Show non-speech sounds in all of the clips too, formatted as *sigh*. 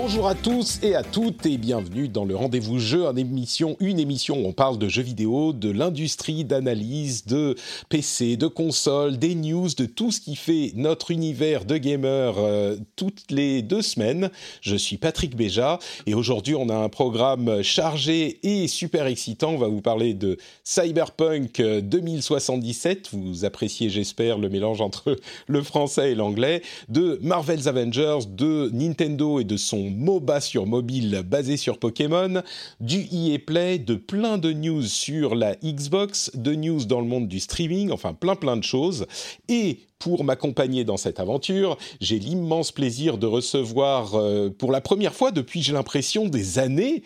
Bonjour à tous et à toutes et bienvenue dans le rendez-vous jeu, une émission, une émission où on parle de jeux vidéo, de l'industrie d'analyse, de PC, de consoles, des news, de tout ce qui fait notre univers de gamer euh, toutes les deux semaines. Je suis Patrick Béja et aujourd'hui on a un programme chargé et super excitant. On va vous parler de Cyberpunk 2077. Vous appréciez j'espère le mélange entre *laughs* le français et l'anglais, de Marvel's Avengers, de Nintendo et de son MOBA sur mobile basé sur Pokémon, du EA Play, de plein de news sur la Xbox, de news dans le monde du streaming, enfin plein plein de choses. Et pour m'accompagner dans cette aventure, j'ai l'immense plaisir de recevoir euh, pour la première fois depuis, j'ai l'impression, des années,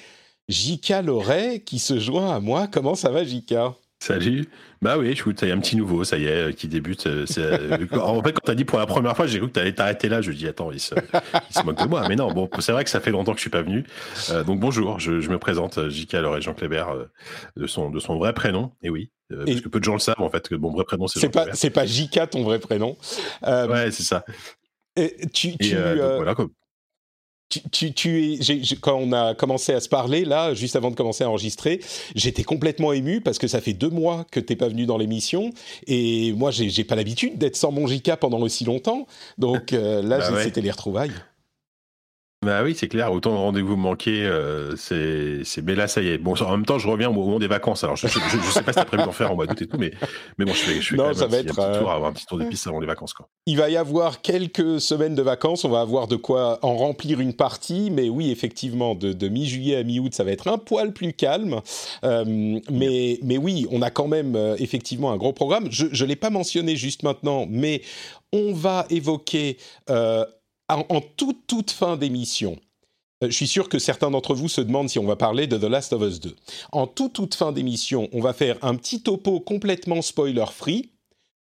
Jika Loret qui se joint à moi. Comment ça va, Jika? Salut. Bah oui, écoute, il y a un petit nouveau, ça y est, euh, qui débute. Euh, euh, en fait, quand t'as dit pour la première fois, j'ai cru que t'allais t'arrêter là. Je dis, attends, il se, il se moque de moi. Mais non, bon, c'est vrai que ça fait longtemps que je suis pas venu. donc bonjour, je, je me présente, J.K. alors Jean Clébert, de son de son vrai prénom. Et oui, parce que peu de gens le savent en fait que mon vrai prénom c'est. C'est pas c'est pas J.K. ton vrai prénom. ouais, c'est ça. Et tu, tu voilà, comme tu, tu, es, quand on a commencé à se parler, là, juste avant de commencer à enregistrer, j'étais complètement ému parce que ça fait deux mois que t'es pas venu dans l'émission et moi, j'ai pas l'habitude d'être sans mon JK pendant aussi longtemps. Donc euh, là, bah c'était les retrouvailles. Bah oui, c'est clair. Autant de rendez-vous manqués, euh, c'est, c'est. Mais là, ça y est. Bon, en même temps, je reviens au moment des vacances. Alors, je, je, sais pas si t'as prévu d'en faire en mois d'août et tout, mais, mais bon, je fais, je fais non, quand ça va un, être, petit, un petit tour, avoir un petit tour de piste avant les vacances, quoi. Il va y avoir quelques semaines de vacances. On va avoir de quoi en remplir une partie, mais oui, effectivement, de, de mi-juillet à mi-août, ça va être un poil plus calme. Euh, mais, mais oui, on a quand même euh, effectivement un gros programme. Je, je l'ai pas mentionné juste maintenant, mais on va évoquer euh, en, toute toute fin d'émission je suis sûr que certains d'entre vous se demandent si on va parler de The Last of Us 2. En toute, toute fin d'émission, on va faire un petit topo complètement spoiler-free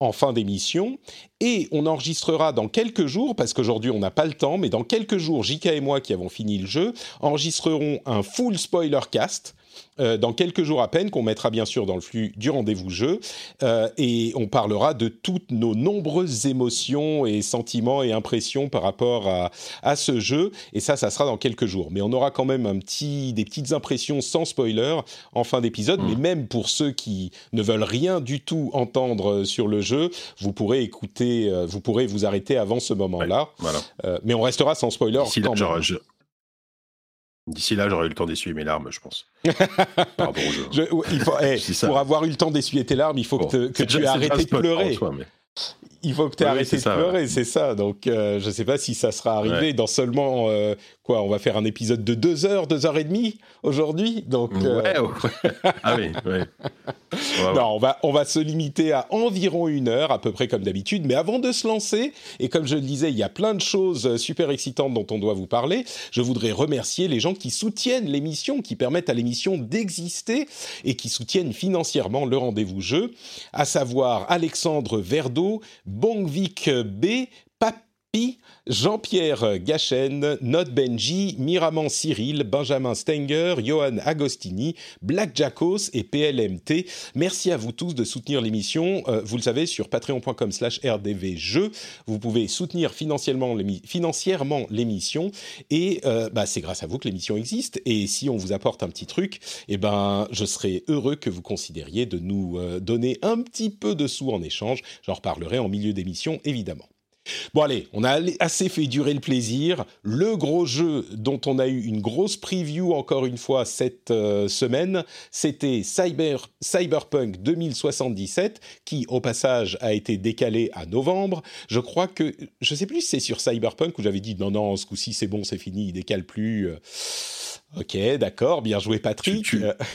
en fin d'émission et on enregistrera dans quelques jours, parce qu'aujourd'hui on n'a pas le temps, mais dans quelques jours, JK et moi qui avons fini le jeu, enregistrerons un full spoiler cast euh, dans quelques jours à peine, qu'on mettra bien sûr dans le flux du rendez-vous jeu, euh, et on parlera de toutes nos nombreuses émotions et sentiments et impressions par rapport à, à ce jeu, et ça, ça sera dans quelques jours. Mais on aura quand même un petit, des petites impressions sans spoiler en fin d'épisode, mmh. mais même pour ceux qui ne veulent rien du tout entendre sur le jeu, vous pourrez écouter, euh, vous pourrez vous arrêter avant ce moment-là. Ouais, voilà. euh, mais on restera sans spoiler. Quand genre, même. je... D'ici là, j'aurai eu le temps d'essuyer mes larmes, je pense. Par rapport au jeu. Je, il faut, hey, ça. pour avoir eu le temps d'essuyer tes larmes, il faut Bon. que, tu aies arrêté de pleurer. mais- Il faut que tu aies Oui, arrêté de ça, pleurer, c'est ça. Donc, euh, je ne sais pas si ça sera arrivé Ouais. dans seulement euh, quoi. On va faire un épisode de deux heures, deux heures et demie aujourd'hui. Donc, euh, Ouais, ouais. Ah oui, voir. non, on va, on va se limiter à environ une heure, à peu près comme d'habitude. Mais avant de se lancer, et comme je le disais, il y a plein de choses euh, super excitantes dont on doit vous parler. Je voudrais remercier les gens qui soutiennent l'émission, qui permettent à l'émission d'exister et qui soutiennent financièrement le rendez-vous jeu, à savoir Alexandre Verdeau, Bongvik B, Papi, Jean-Pierre Gachen, Not Benji, Miraman Cyril, Benjamin Stenger, Johan Agostini, Black Jackos et PLMT. Merci à vous tous de soutenir l'émission. Euh, vous le savez, sur patreon.com slash rdvjeux, vous pouvez soutenir financièrement l'émission et euh, bah, c'est grâce à vous que l'émission existe. Et si on vous apporte un petit truc, eh ben, je serais heureux que vous considériez de nous euh, donner un petit peu de sous en échange. J'en reparlerai en milieu d'émission, évidemment. Bon allez, on a assez fait durer le plaisir. Le gros jeu dont on a eu une grosse preview encore une fois cette euh, semaine, c'était Cyber, Cyberpunk 2077, qui au passage a été décalé à novembre. Je crois que, je sais plus si c'est sur Cyberpunk où j'avais dit non non, ce coup-ci c'est bon, c'est fini, il décale plus. Euh. Ok, d'accord, bien joué Patrick. Euh, tu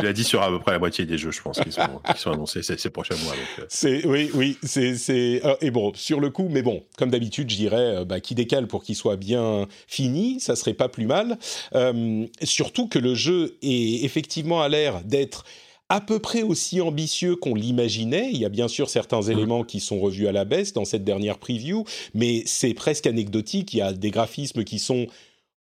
l'as dit sur à peu près la moitié des jeux, je pense, qui sont, annoncés ces, prochains mois. Euh. C'est oui, oui, c'est euh, et bon sur le coup, mais bon, comme d'habitude, je dirais, euh, bah, qui décale pour qu'il soit bien fini, ça serait pas plus mal. surtout que le jeu est effectivement à l'air d'être à peu près aussi ambitieux qu'on l'imaginait. Il y a bien sûr certains mmh. éléments qui sont revus à la baisse dans cette dernière preview, mais c'est presque anecdotique. Il y a des graphismes qui sont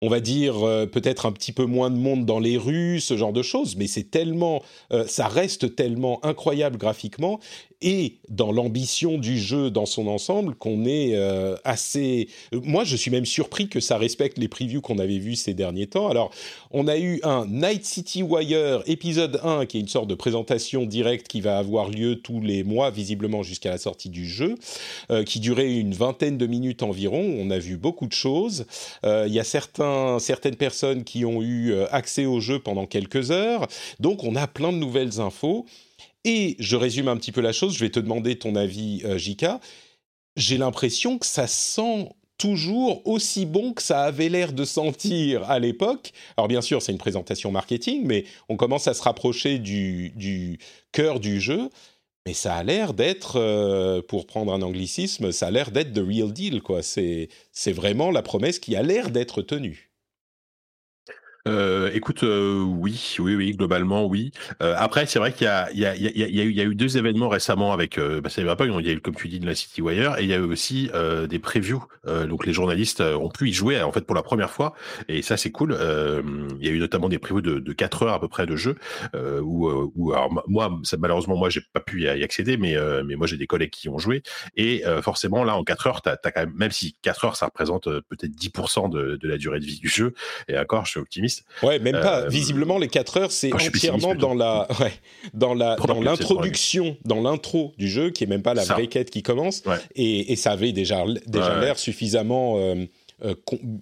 on va dire euh, peut-être un petit peu moins de monde dans les rues, ce genre de choses, mais c'est tellement, euh, ça reste tellement incroyable graphiquement et dans l'ambition du jeu dans son ensemble qu'on est euh, assez. Moi, je suis même surpris que ça respecte les previews qu'on avait vus ces derniers temps. Alors, on a eu un Night City Wire épisode 1 qui est une sorte de présentation directe qui va avoir lieu tous les mois, visiblement jusqu'à la sortie du jeu, euh, qui durait une vingtaine de minutes environ. On a vu beaucoup de choses. Euh, il y a certains, certaines personnes qui ont eu accès au jeu pendant quelques heures. Donc, on a plein de nouvelles infos. Et je résume un petit peu la chose, je vais te demander ton avis, euh, Jika. J'ai l'impression que ça sent toujours aussi bon que ça avait l'air de sentir à l'époque. Alors bien sûr, c'est une présentation marketing, mais on commence à se rapprocher du, cœur du jeu. Mais ça a l'air d'être, euh, pour prendre un anglicisme, ça a l'air d'être the real deal, quoi. C'est vraiment la promesse qui a l'air d'être tenue. Euh, écoute, euh, oui, oui, oui, globalement, oui. Euh, après, c'est vrai qu'il y y, y, y, a eu, deux événements récemment avec euh, bah, Cyberpunk. Il y a eu, comme tu dis, de la City Wire, et il y a eu aussi euh, des previews. donc, les journalistes ont pu y jouer en fait pour la première fois, et ça, c'est cool. il y a eu notamment des previews de, de 4 heures à peu près de jeu, où, où, alors moi, ça, malheureusement, moi, j'ai pas pu y, accéder, mais mais moi, j'ai des collègues qui ont joué, et forcément, là, en 4 heures, as quand même, même si 4 heures, ça représente peut-être 10% de, de la durée de vie du jeu, et encore, je suis optimiste. Ouais, même pas. Euh, Visiblement, les 4 heures, c'est entièrement dans la, ouais, dans la, dans l'introduction, dans l'intro du jeu, qui est même pas la vraie quête qui commence. Et, et, ça avait déjà, déjà l'air suffisamment euh, euh,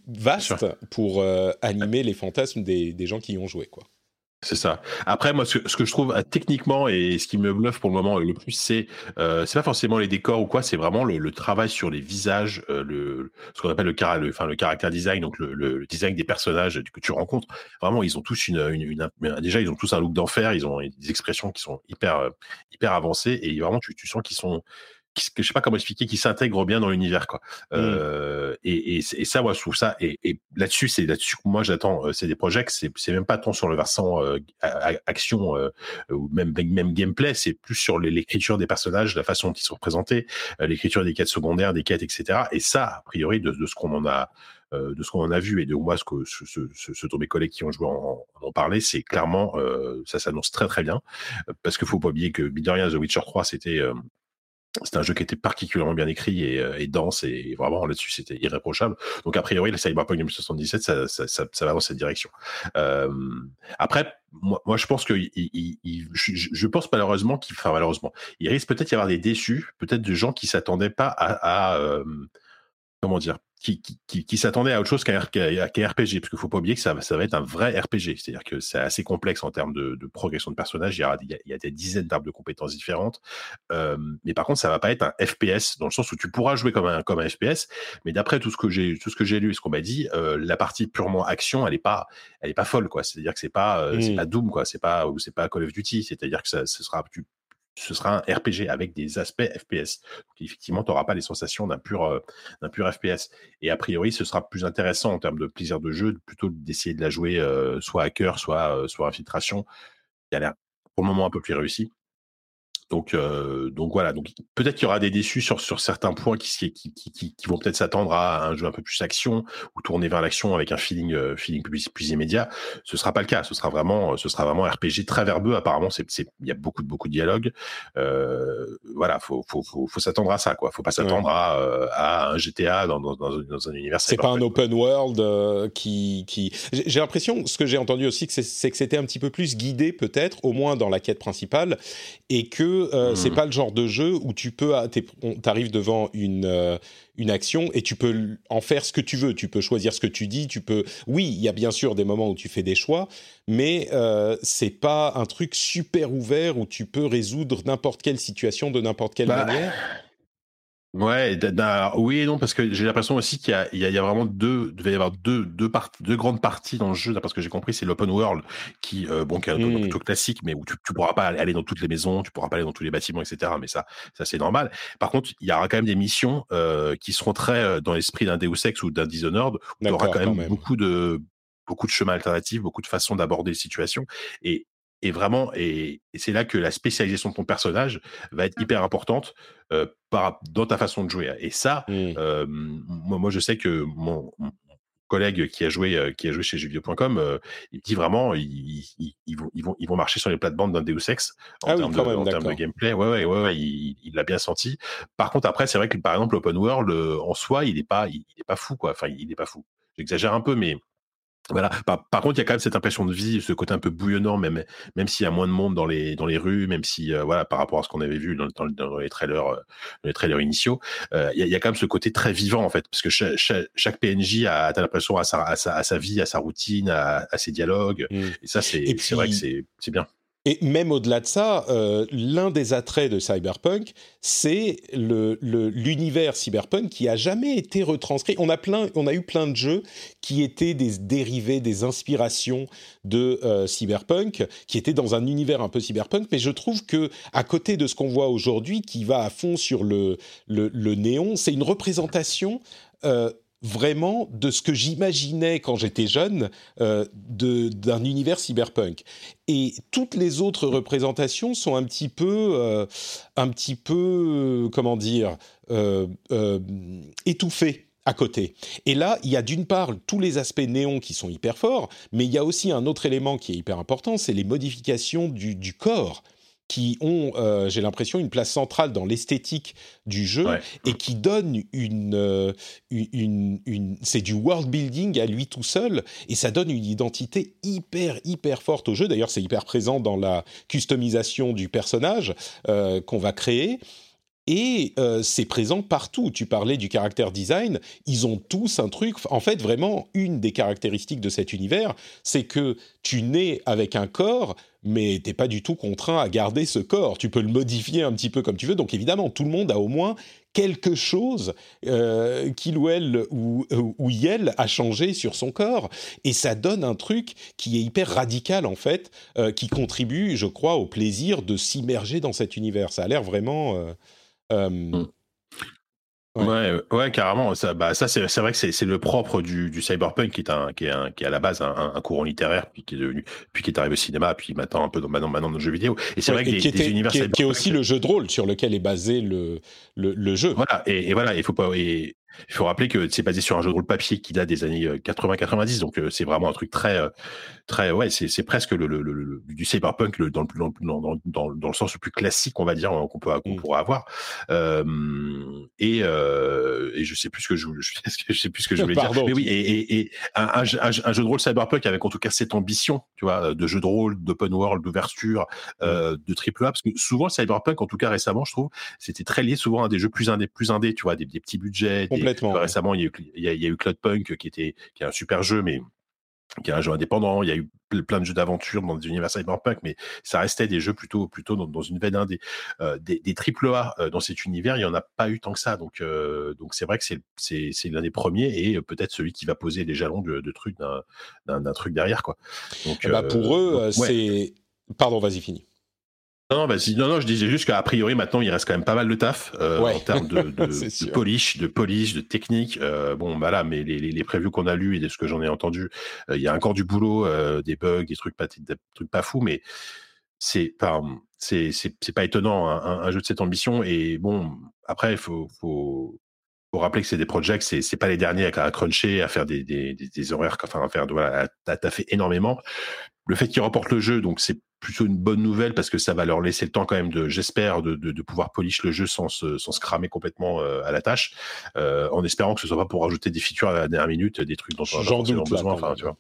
vaste pour animer les fantasmes des, des gens qui y ont joué, quoi. C'est ça. Après, moi, ce, que je trouve euh, techniquement et ce qui me bluffe pour le moment le plus, c'est euh, c'est pas forcément les décors ou quoi, c'est vraiment le, travail sur les visages, euh, le ce qu'on appelle le, enfin, le caractère design, donc le, design des personnages que tu rencontres. Vraiment, ils ont tous une, une, déjà ils ont tous un look d'enfer, ils ont des expressions qui sont hyper hyper avancées et vraiment tu sens qu'ils sont que je sais pas comment expliquer, qui s'intègre bien dans l'univers, quoi. Mmh. Euh, et, et, et, ça, moi, je trouve ça. Et, et là-dessus, c'est là-dessus que moi j'attends. Euh, c'est des projets c'est, c'est même pas tant sur le versant euh, action euh, ou même même gameplay, c'est plus sur l'écriture des personnages, la façon dont ils sont représentés, euh, l'écriture des quêtes secondaires, des quêtes, etc. Et ça, a priori, de, de ce qu'on en a. de ce qu'on en a vu et de moi ce que ce, ce, ce, dont mes collègues qui ont joué en, en parler, c'est clairement ça s'annonce très très bien parce qu'il faut pas oublier que mine de rien The Witcher 3 c'était c'est un jeu qui était particulièrement bien écrit et, euh, et dense et vraiment là-dessus c'était irréprochable. Donc a priori le Cyberpunk 2077 ça, ça, ça, ça va dans cette direction. Euh, après moi, je pense que il, je, pense malheureusement qu'il enfin malheureusement il risque peut-être d'y avoir des déçus, peut-être de gens qui s'attendaient pas à, à euh, comment dire qui, qui, qui s'attendait à autre chose qu'un RPG, parce qu'il faut pas oublier que ça, ça va être un vrai RPG, c'est-à-dire que c'est assez complexe en termes de, de, progression de personnages, il y, a, il y a des dizaines d'arbres de compétences différentes, euh, mais par contre ça va pas être un FPS, dans le sens où tu pourras jouer comme un, comme un FPS, mais d'après tout ce que j'ai tout ce que j'ai lu et ce qu'on m'a dit, euh, la partie purement action, elle est pas elle est pas folle quoi, c'est-à-dire que c'est pas euh, c'est mmh. pas Doom quoi, c'est pas ou c'est pas Call of Duty, c'est-à-dire que ça, ce sera tu ce sera un RPG avec des aspects FPS. Donc, effectivement, tu n'auras pas les sensations d'un pur, euh, FPS. Et a priori, ce sera plus intéressant en termes de plaisir de jeu, plutôt d'essayer de la jouer euh, soit hacker, soit, euh, soit infiltration. Il a l'air pour le moment un peu plus réussi. Donc, euh, donc voilà. Donc peut-être qu'il y aura des déçus sur sur certains points qui qui, qui, vont peut-être s'attendre à un jeu un peu plus action ou tourner vers l'action avec un feeling euh, feeling plus, plus immédiat. Ce sera pas le cas. Ce sera vraiment ce sera vraiment RPG très verbeux. Apparemment, c'est il y a beaucoup de beaucoup de dialogues. Euh, voilà, faut faut faut, faut s'attendre à ça quoi. Faut pas s'attendre à, à un GTA dans dans, dans, dans un univers. C'est pas un open world qui qui. J'ai l'impression, ce que j'ai entendu aussi, c'est que c'était un petit peu plus guidé peut-être, au moins dans la quête principale, et que que euh, c'est hmm. pas le genre de jeu où tu peux, t'arrives devant une euh, une action et tu peux en faire ce que tu veux. Tu peux choisir ce que tu dis. Tu peux. Oui, il y a bien sûr des moments où tu fais des choix, mais euh, c'est pas un truc super ouvert où tu peux résoudre n'importe quelle situation de n'importe quelle bah, manière. Ouais, oui et non, parce que j'ai l'impression aussi qu'il y, y, a vraiment deux, il devait y avoir deux, deux, parties, deux grandes parties dans le jeu, parce que j'ai compris, c'est l'open world qui, euh, bon, qui est un mmh. plutôt classique, mais où tu, pourras pas aller dans toutes les maisons, tu pourras pas aller dans tous les bâtiments, etc. Mais ça, ça c'est normal. Par contre, il y aura quand même des missions euh, qui seront très euh, dans l'esprit d'un Deus Ex ou d'un Dishonored, où il y aura quand même, beaucoup de beaucoup de chemins alternatifs, beaucoup de façons d'aborder les situations. Et et vraiment, et, c'est là que la spécialisation de ton personnage va être hyper importante euh, par, dans ta façon de jouer. Et ça, mmh. euh, moi, moi, je sais que mon, collègue qui a joué, euh, qui a joué chez jeuxvideo.com, euh, il dit vraiment, ils, ils, ils, vont, ils, vont, ils vont marcher sur les plates-bandes d'un Deus Ex en, ah termes, de, en termes, de, gameplay. Ouais, ouais, ouais, ouais il l'a bien senti. Par contre, après, c'est vrai que par exemple, l'open world en soi, il n'est pas, il, est pas fou, quoi. Enfin, il n'est pas fou. J'exagère un peu, mais voilà. Par, contre, il y a quand même cette impression de vie, ce côté un peu bouillonnant, même même s'il y a moins de monde dans les dans les rues, même si euh, voilà par rapport à ce qu'on avait vu dans, dans, les trailers euh, les trailers initiaux, euh, il, y a, quand même ce côté très vivant en fait, parce que chaque, PNJ a t'as l'impression à sa, à sa, à sa vie, à sa routine, à, ses dialogues, mmh. et ça c'est c'est vrai que c'est bien. Et même au-delà de ça, euh, l'un des attraits de Cyberpunk, c'est l'univers le, cyberpunk qui a jamais été retranscrit. On a, plein, on a eu plein de jeux qui étaient des dérivés, des inspirations de euh, Cyberpunk, qui étaient dans un univers un peu cyberpunk, mais je trouve que à côté de ce qu'on voit aujourd'hui, qui va à fond sur le, le, néon, c'est une représentation euh, vraiment de ce que j'imaginais quand j'étais jeune euh, d'un univers cyberpunk. Et toutes les autres représentations sont un petit peu, euh, un petit peu, comment dire, euh, étouffées à côté. Et là, il y a d'une part tous les aspects néons qui sont hyper forts, mais il y a aussi un autre élément qui est hyper important, c'est les modifications du, du corps qui ont, euh, j'ai l'impression, une place centrale dans l'esthétique du jeu et qui donnent euh, une, une, une, c'est du world building à lui tout seul et ça donne une identité hyper hyper forte au jeu. D'ailleurs, c'est hyper présent dans la customisation du personnage euh, qu'on va créer. Et c'est présent partout. Tu parlais du caractère design. Ils ont tous un truc. En fait, vraiment, une des caractéristiques de cet univers, c'est que tu nais avec un corps, mais t'es pas du tout contraint à garder ce corps. Tu peux le modifier un petit peu comme tu veux. Donc évidemment, tout le monde a au moins quelque chose euh, qu'il ou elle ou, ou elle a changé sur son corps. Et ça donne un truc qui est hyper radical en fait, euh, qui contribue, je crois, au plaisir de s'immerger dans cet univers. Ça a l'air vraiment... Euh, euh mm. Ouais, ouais, carrément. Ça, bah, ça c'est, vrai que c'est, le propre du, du cyberpunk qui est un, qui est un, qui est à la base un, un, courant littéraire, puis qui est devenu, puis qui est arrivé au cinéma, puis maintenant un peu dans, maintenant, maintenant dans le jeu vidéo. Et c'est vrai que des, univers qui, est, qui est aussi le jeu de rôle sur lequel est basé le, le, le jeu. Voilà. Et, et voilà, il faut pas, et, il faut rappeler que c'est basé sur un jeu de rôle papier qui date des années 80-90, euh, donc euh, c'est vraiment un truc très, euh, très, ouais, c'est presque le, le, le, du cyberpunk dans, le, dans, dans, dans, dans, le sens le plus classique, on va dire, qu'on peut, qu'on mm. pourra avoir. Et, euh, et je sais plus ce que je, *laughs* je sais plus ce que je voulais dire. Mais oui, et, et, et un, un, un, jeu de rôle cyberpunk avec en tout cas cette ambition, tu vois, de jeu de rôle, d'open world, d'ouverture, euh, de triple A, parce que souvent cyberpunk, en tout cas récemment, je trouve, c'était très lié souvent à des jeux plus indés, plus indés, tu vois, des, des petits budgets, des, Récemment, il y, a eu, il, y a, il y a eu Cloudpunk qui était qui est un super jeu, mais qui est un jeu indépendant. Il y a eu plein de jeux d'aventure dans des univers cyberpunk, mais ça restait des jeux plutôt plutôt dans, une veine indé. Euh, des, des triple A euh, dans cet univers, il y en a pas eu tant que ça. Donc euh, donc c'est vrai que c'est l'un des premiers et peut-être celui qui va poser les jalons de, de trucs d'un truc derrière quoi. Donc bah pour eux, c'est pardon, vas-y fini. Non, non, non, non, je disais juste qu'à priori maintenant il reste quand même pas mal de taf euh, en termes de, *laughs* de, de, polish, de polish, de technique. Euh, bon, bah là, mais les, les, les previews qu'on a lus et de ce que j'en ai entendu, euh, il y a encore du boulot, euh, des bugs, des trucs pas, des trucs pas fous, mais c'est pas, c'est, c'est, pas étonnant un, un, jeu de cette ambition. Et bon, après, il faut, faut, faut rappeler que c'est des projets, c'est, c'est pas les derniers à, à cruncher, à faire des, des, des, horaires, enfin à faire, voilà, à, fait énormément. Le fait qu'ils remportent le jeu, donc c'est plutôt une bonne nouvelle parce que ça va leur laisser le temps quand même de, j'espère, de, de, de pouvoir polish le jeu sans se, sans se cramer complètement euh, à la tâche, euh, en espérant que ce soit pas pour rajouter des features à la dernière minute, des trucs dont on a besoin, enfin, tu vois.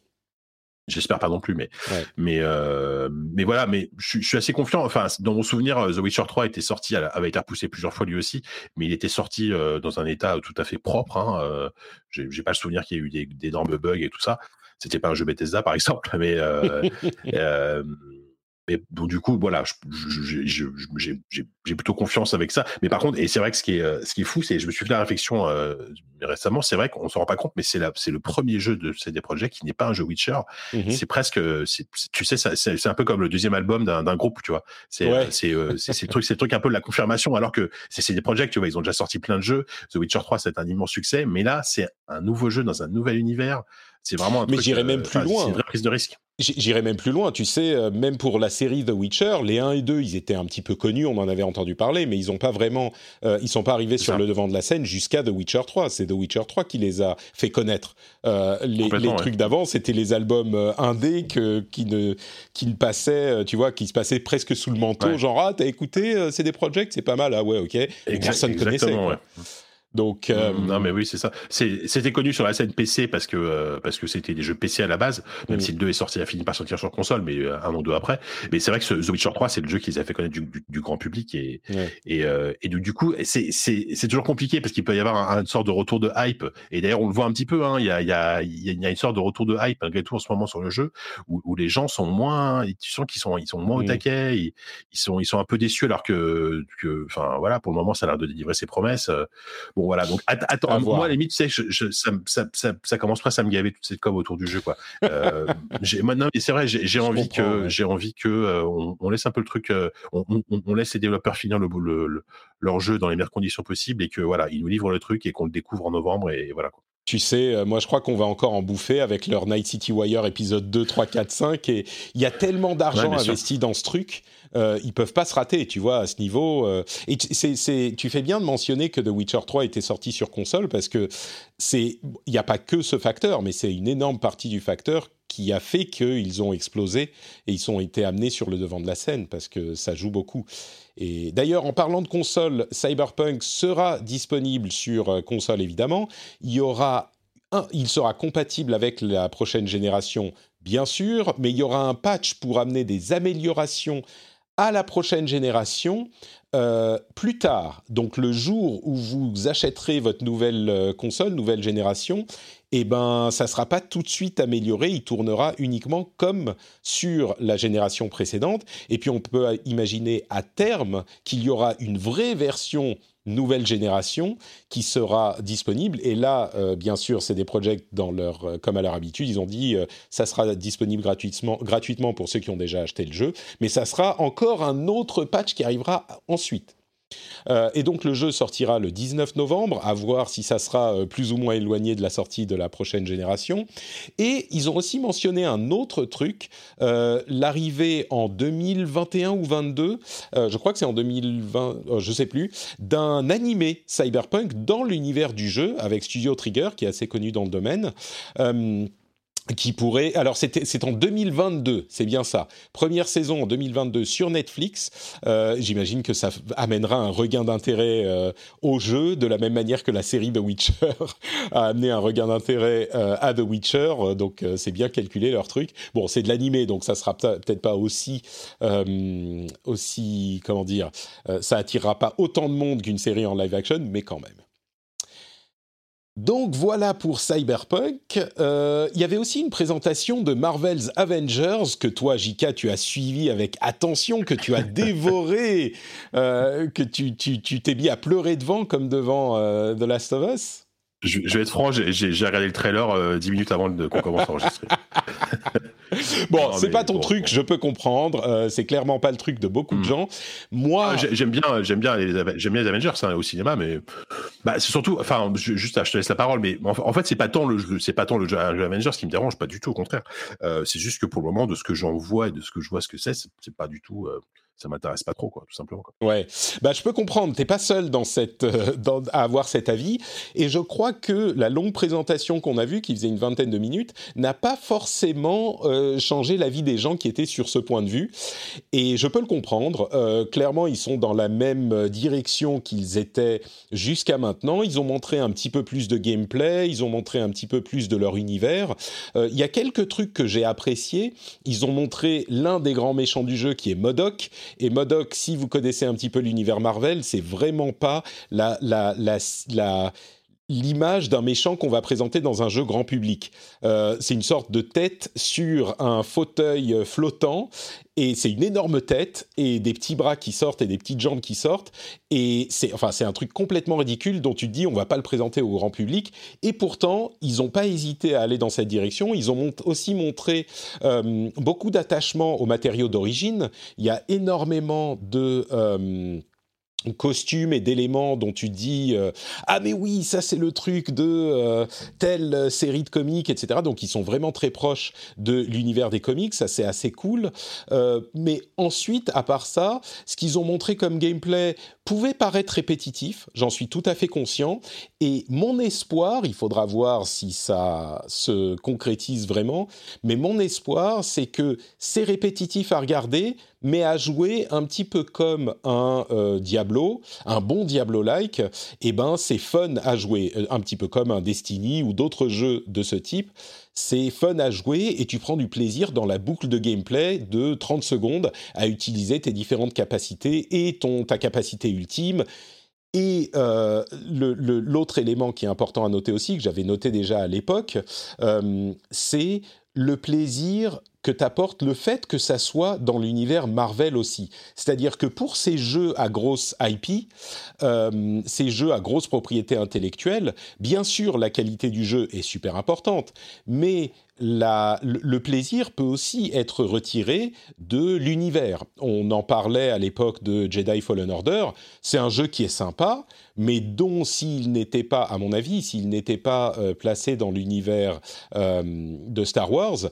J'espère pas non plus, mais mais euh, mais voilà, mais je, suis assez confiant. Enfin, dans mon souvenir, The Witcher 3 était sorti, avait été repoussé plusieurs fois lui aussi, mais il était sorti euh, dans un état tout à fait propre. Hein, euh, J'ai pas le souvenir qu'il y ait eu d'énormes bugs et tout ça. C'était pas un jeu Bethesda par *laughs* exemple, mais *laughs* Mais bon, du coup, voilà, j'ai plutôt confiance avec ça. Mais par contre, et c'est vrai que ce qui est, euh, ce qui est fou, c'est je me suis fait la réflexion euh, récemment, c'est vrai qu'on s'en rend pas compte, mais c'est le premier jeu de CD Projekt qui n'est pas un jeu Witcher. Mmh c'est presque, tu sais, c'est un peu comme le deuxième album d'un groupe, tu vois. C'est ouais. c'est euh, le truc, c'est le truc un peu de la confirmation, alors que c'est CD Projekt, tu vois, ils ont déjà sorti plein de jeux. The Witcher 3, c'est un immense succès, mais là, c'est un nouveau jeu dans un nouvel univers. C'est vraiment un mais j'irais même plus loin. C'est une vraie prise de risque. J'irais même plus loin, tu sais, euh, même pour la série The Witcher, les 1 et 2, ils étaient un petit peu connus, on en avait entendu parler, mais ils ont pas vraiment, euh, ils sont pas arrivés sur le devant de la scène jusqu'à The Witcher 3. C'est The Witcher 3 qui les a fait connaître. Euh, les, trucs d'avant, c'était les albums euh, indés que, qui ne qui ne passaient, tu vois, qui se passaient presque sous le manteau, genre ah t'as écouté, c'est des projects, c'est pas mal, ah ouais ok, et personne connaissait. Donc euh, non mais oui c'est ça. C'était connu sur la scène PC parce que euh, parce que c'était des jeux PC à la base, même si le 2 est sorti, a fini par sortir sur console, mais euh, un an ou deux après. Mais c'est vrai que The Witcher 3 c'est le jeu qui les a fait connaître du, grand public et et, et du, coup c'est c'est toujours compliqué parce qu'il peut y avoir une sorte de retour de hype. Et d'ailleurs on le voit un petit peu, hein, il y a il y a il y a une sorte de retour de hype malgré tout en ce moment sur le jeu où, où les gens sont moins, tu sens qu'ils sont ils sont moins au taquet, ils, sont ils sont un peu déçus alors que que enfin voilà pour le moment ça a l'air de délivrer ses promesses. Bon voilà. Donc, attends, moi, à la limite, tu sais, je, ça, ça, ça, ça, commence presque à me gaver toute cette com autour du jeu, quoi. Euh, *laughs* c'est vrai, j'ai envie que, j'ai envie que, euh, on, on, laisse un peu le truc, euh, on, on, on, laisse les développeurs finir le, le, leur jeu dans les meilleures conditions possibles et que, voilà, ils nous livrent le truc et qu'on le découvre en novembre et voilà, quoi. Tu sais, euh, moi je crois qu'on va encore en bouffer avec leur Night City Wire épisode 2, 3, 4, 5. Et il y a tellement d'argent investi dans ce truc, euh, ils peuvent pas se rater, tu vois, à ce niveau. Euh. et c'est, tu fais bien de mentionner que The Witcher 3 était sorti sur console parce que c'est, il n'y a pas que ce facteur, mais c'est une énorme partie du facteur qui a fait qu'ils ont explosé et ils ont été amenés sur le devant de la scène parce que ça joue beaucoup. Et d'ailleurs, en parlant de console, Cyberpunk sera disponible sur euh, console évidemment. Il y aura un, il sera compatible avec la prochaine génération, bien sûr, mais il y aura un patch pour amener des améliorations à la prochaine génération euh, plus tard, donc le jour où vous achèterez votre nouvelle euh, console, nouvelle génération, eh ben, ça sera pas tout de suite amélioré. Il tournera uniquement comme sur la génération précédente. Et puis, on peut imaginer à terme qu'il y aura une vraie version nouvelle génération qui sera disponible. Et là, euh, bien sûr, c'est des projets dans leur, euh, comme à leur habitude, ils ont dit euh, ça sera disponible gratuitement, gratuitement pour ceux qui ont déjà acheté le jeu, mais ça sera encore un autre patch qui arrivera ensuite. Euh, et donc le jeu sortira le 19 novembre, à voir si ça sera euh, plus ou moins éloigné de la sortie de la prochaine génération. Et ils ont aussi mentionné un autre truc, euh, l'arrivée en 2021 ou 22, je crois que c'est en 2020, je sais plus, d'un animé cyberpunk dans l'univers du jeu avec Studio Trigger, qui est assez connu dans le domaine qui pourrait. Alors, c'est en 2022, c'est bien ça. Première saison en 2022 sur Netflix. Euh, J'imagine que ça amènera un regain d'intérêt euh, au jeu, de la même manière que la série The Witcher *laughs* a amené un regain d'intérêt euh, à The Witcher. Donc, euh, c'est bien calculé leur truc. Bon, c'est de l'animé, donc ça sera peut-être pas aussi, euh, aussi, comment dire, ça attirera pas autant de monde qu'une série en live action, mais quand même. Donc voilà pour Cyberpunk. Euh, il y avait aussi une présentation de Marvel's Avengers que toi, Jika, tu as suivi avec attention, que tu as *laughs* dévoré, euh, que tu t'es mis à pleurer devant comme devant euh, The Last of Us. Je, vais être franc, j'ai regardé le trailer dix minutes avant qu'on commence à enregistrer. *laughs* *laughs* bon, c'est pas ton truc, je peux comprendre. Euh, c'est clairement pas le truc de beaucoup de hmm. gens. Moi, ah, j'aime bien, j'aime bien les, j'aime bien les Avengers hein, au cinéma, mais bah, c'est surtout, enfin, juste, je te laisse la parole, mais en, fait, c'est pas tant le, c'est pas tant le jeu, Avengers qui me dérange, pas du tout, au contraire. Euh, c'est juste que pour le moment, de ce que j'en vois et de ce que je vois, ce que c'est, c'est pas du tout. Euh, ça m'intéresse pas trop, quoi, tout simplement. Quoi. Ouais, bah je peux comprendre. T'es pas seul dans cette, euh, dans, à avoir cet avis, et je crois que la longue présentation qu'on a vue, qui faisait une vingtaine de minutes, n'a pas forcément euh, changé la vie des gens qui étaient sur ce point de vue, et je peux le comprendre. Euh, clairement, ils sont dans la même direction qu'ils étaient jusqu'à maintenant. Ils ont montré un petit peu plus de gameplay, ils ont montré un petit peu plus de leur univers. Il y a quelques trucs que j'ai appréciés. Ils ont montré l'un des grands méchants du jeu, qui est Modoc et Modoc, si vous connaissez un petit peu l'univers Marvel, c'est vraiment pas l'image d'un méchant qu'on va présenter dans un jeu grand public. Euh, c'est une sorte de tête sur un fauteuil flottant et c'est une énorme tête et des petits bras qui sortent et des petites jambes qui sortent. Et c'est enfin c'est un truc complètement ridicule dont tu te dis on va pas le présenter au grand public. Et pourtant ils n'ont pas hésité à aller dans cette direction. Ils ont aussi montré euh, beaucoup d'attachement aux matériaux d'origine. Il y a énormément de costumes et d'éléments dont tu dis euh, ah mais oui ça c'est le truc de euh, telle série de comics etc donc ils sont vraiment très proches de l'univers des comics ça c'est assez cool. Euh, mais ensuite à part ça ce qu'ils ont montré comme gameplay pouvait paraître répétitif j'en suis tout à fait conscient. Et mon espoir il faudra voir si ça se concrétise vraiment mais mon espoir c'est que c'est répétitif à regarder mais à jouer un petit peu comme un euh, Diablo, un bon Diablo-like, et eh ben c'est fun à jouer, euh, un petit peu comme un Destiny ou d'autres jeux de ce type. C'est fun à jouer et tu prends du plaisir dans la boucle de gameplay de 30 secondes à utiliser tes différentes capacités et ton, ta capacité ultime. Et euh, l'autre élément qui est important à noter aussi, que j'avais noté déjà à l'époque, c'est le plaisir que t'apporte le fait que ça soit dans l'univers Marvel aussi. C'est-à-dire que pour ces jeux à grosse IP, euh, ces jeux à grosse propriété intellectuelle, bien sûr la qualité du jeu est super importante, mais le plaisir peut aussi être retiré de l'univers. On en parlait à l'époque de Jedi Fallen Order. C'est un jeu qui est sympa, mais dont s'il n'était pas, à mon avis, s'il n'était pas euh, placé dans l'univers euh, de Star Wars,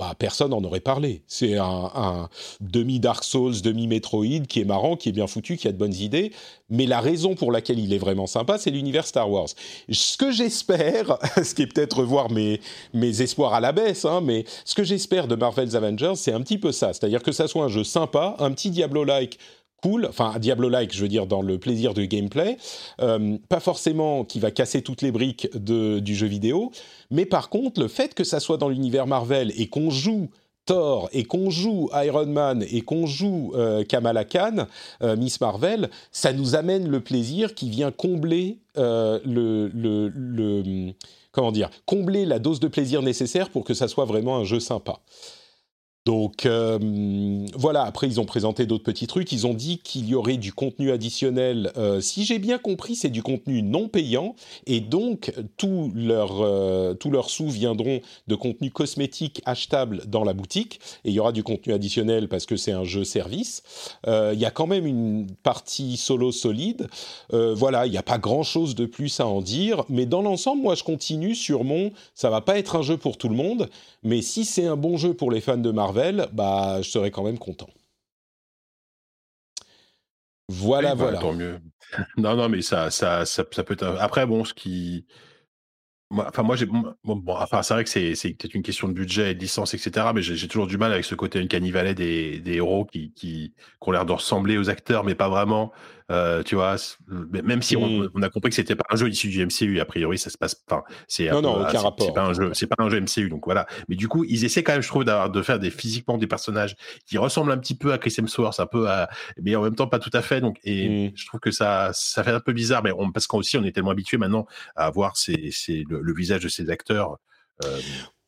bah, personne n'en aurait parlé. C'est un, demi-Dark Souls, demi-Metroid qui est marrant, qui est bien foutu, qui a de bonnes idées. Mais la raison pour laquelle il est vraiment sympa, c'est l'univers Star Wars. Ce que j'espère, *laughs* ce qui est peut-être revoir mes, mes espoirs à la baisse, hein, mais ce que j'espère de Marvel's Avengers, c'est un petit peu ça. C'est-à-dire que ça soit un jeu sympa, un petit Diablo-like cool, enfin Diablo-like, je veux dire, dans le plaisir du gameplay, euh, pas forcément qui va casser toutes les briques du jeu vidéo, mais par contre, le fait que ça soit dans l'univers Marvel et qu'on joue Thor et qu'on joue Iron Man et qu'on joue euh, Kamala Khan, euh, Miss Marvel, ça nous amène le plaisir qui vient combler le, le, le, comment dire, combler la dose de plaisir nécessaire pour que ça soit vraiment un jeu sympa. Donc euh, voilà, après ils ont présenté d'autres petits trucs, ils ont dit qu'il y aurait du contenu additionnel, euh, si j'ai bien compris c'est du contenu non payant, et donc tous leurs euh, sous viendront de contenu cosmétique achetable dans la boutique, et il y aura du contenu additionnel parce que c'est un jeu service. il y a quand même une partie solo solide, voilà, il n'y a pas grand-chose de plus à en dire, mais dans l'ensemble, moi je continue sur mon, ça va pas être un jeu pour tout le monde, mais si c'est un bon jeu pour les fans de Marvel, bah, je serais quand même content. Voilà, bah, voilà. Tant mieux. *laughs* non, non, mais ça, ça, ça, peut être. Après, bon, ce qui. Enfin, moi, j'ai. Bon, enfin, c'est vrai que c'est, peut-être une question de budget et de licence, etc. Mais j'ai, toujours du mal avec ce côté une canivalet des, des héros qui, qui, qui ont l'air de ressembler aux acteurs, mais pas vraiment. Euh, tu vois, même si on, a compris que c'était pas un jeu issu du MCU, a priori ça se passe. Enfin, c'est non, non, aucun rapport. C'est pas un jeu, c'est pas un jeu MCU, donc voilà. Mais du coup, ils essaient quand même, je trouve, de faire des physiquement des personnages qui ressemblent un petit peu à Chris Hemsworth, un peu à, mais en même temps pas tout à fait. Donc, et mmh. je trouve que ça, ça fait un peu bizarre, mais on, parce qu'aussi on est tellement habitué maintenant à voir c'est le, visage de ces acteurs. Euh,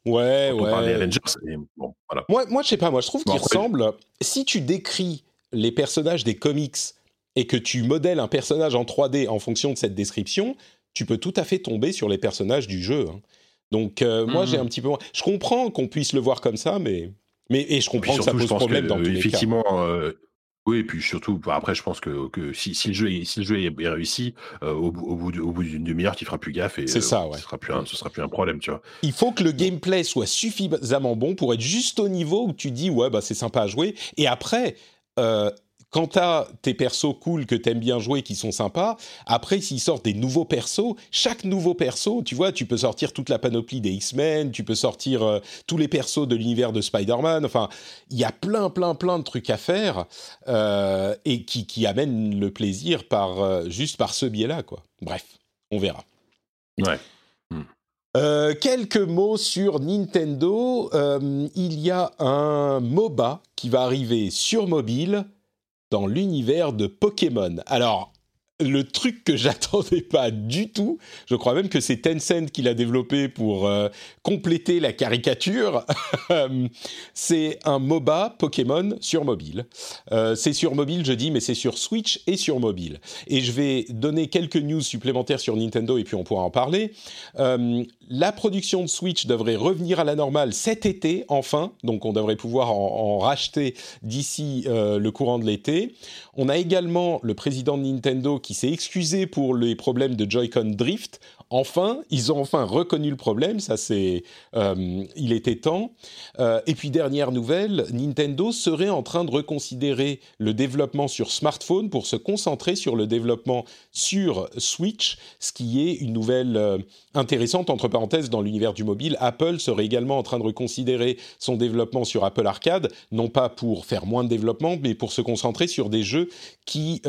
ouais, ouais. Avengers, bon, voilà. Moi, moi, je sais pas. Moi, je trouve qu'ils ressemblent. Si tu décris les personnages des comics et que tu modèles un personnage en 3D en fonction de cette description, tu peux tout à fait tomber sur les personnages du jeu. Hein. Donc euh, moi j'ai mhm. un petit peu, je comprends qu'on puisse le voir comme ça, mais mais et je comprends que ça pose problème dans tous les effectivement, euh, oui, et puis surtout, après, je pense que, que si, si, le jeu est, si le jeu est réussi, euh, au, bout d'une demi-heure, tu feras plus gaffe et c'est ça, ouais. ce sera plus un, ce sera plus un problème, tu vois. Il faut que le gameplay soit suffisamment bon pour être juste au niveau où tu dis ouais bah c'est sympa à jouer. Et après, quand t'as tes persos cool que t'aimes bien jouer, qui sont sympas, après s'ils sortent des nouveaux persos, chaque nouveau perso, tu vois, tu peux sortir toute la panoplie des X-Men, tu peux sortir euh, tous les persos de l'univers de Spider-Man, enfin, il y a plein, plein, plein de trucs à faire euh, et qui, qui amènent le plaisir par, euh, juste par ce biais-là, quoi. Bref, on verra. Ouais. Euh, quelques mots sur Nintendo. Euh, il y a un MOBA qui va arriver sur mobile dans l'univers de Pokémon. Alors, le truc que *laughs* j'attendais pas du tout, je crois même que c'est Tencent qui l'a développé pour euh, compléter la caricature, *laughs* c'est un MOBA Pokémon sur mobile. Euh, c'est sur mobile, je dis, mais c'est sur Switch et sur mobile. Et je vais donner quelques news supplémentaires sur Nintendo et puis on pourra en parler. Euh, la production de Switch devrait revenir à la normale cet été, enfin, donc on devrait pouvoir en, en racheter d'ici le courant de l'été. On a également le président de Nintendo qui s'est excusé pour les problèmes de Joy-Con Drift. Enfin, ils ont enfin reconnu le problème, ça c'est, euh, il était temps. Euh, et puis dernière nouvelle, Nintendo serait en train de reconsidérer le développement sur smartphone pour se concentrer sur le développement sur Switch, ce qui est une nouvelle euh, intéressante entre parenthèses dans l'univers du mobile. Apple serait également en train de reconsidérer son développement sur Apple Arcade, non pas pour faire moins de développement, mais pour se concentrer sur des jeux qui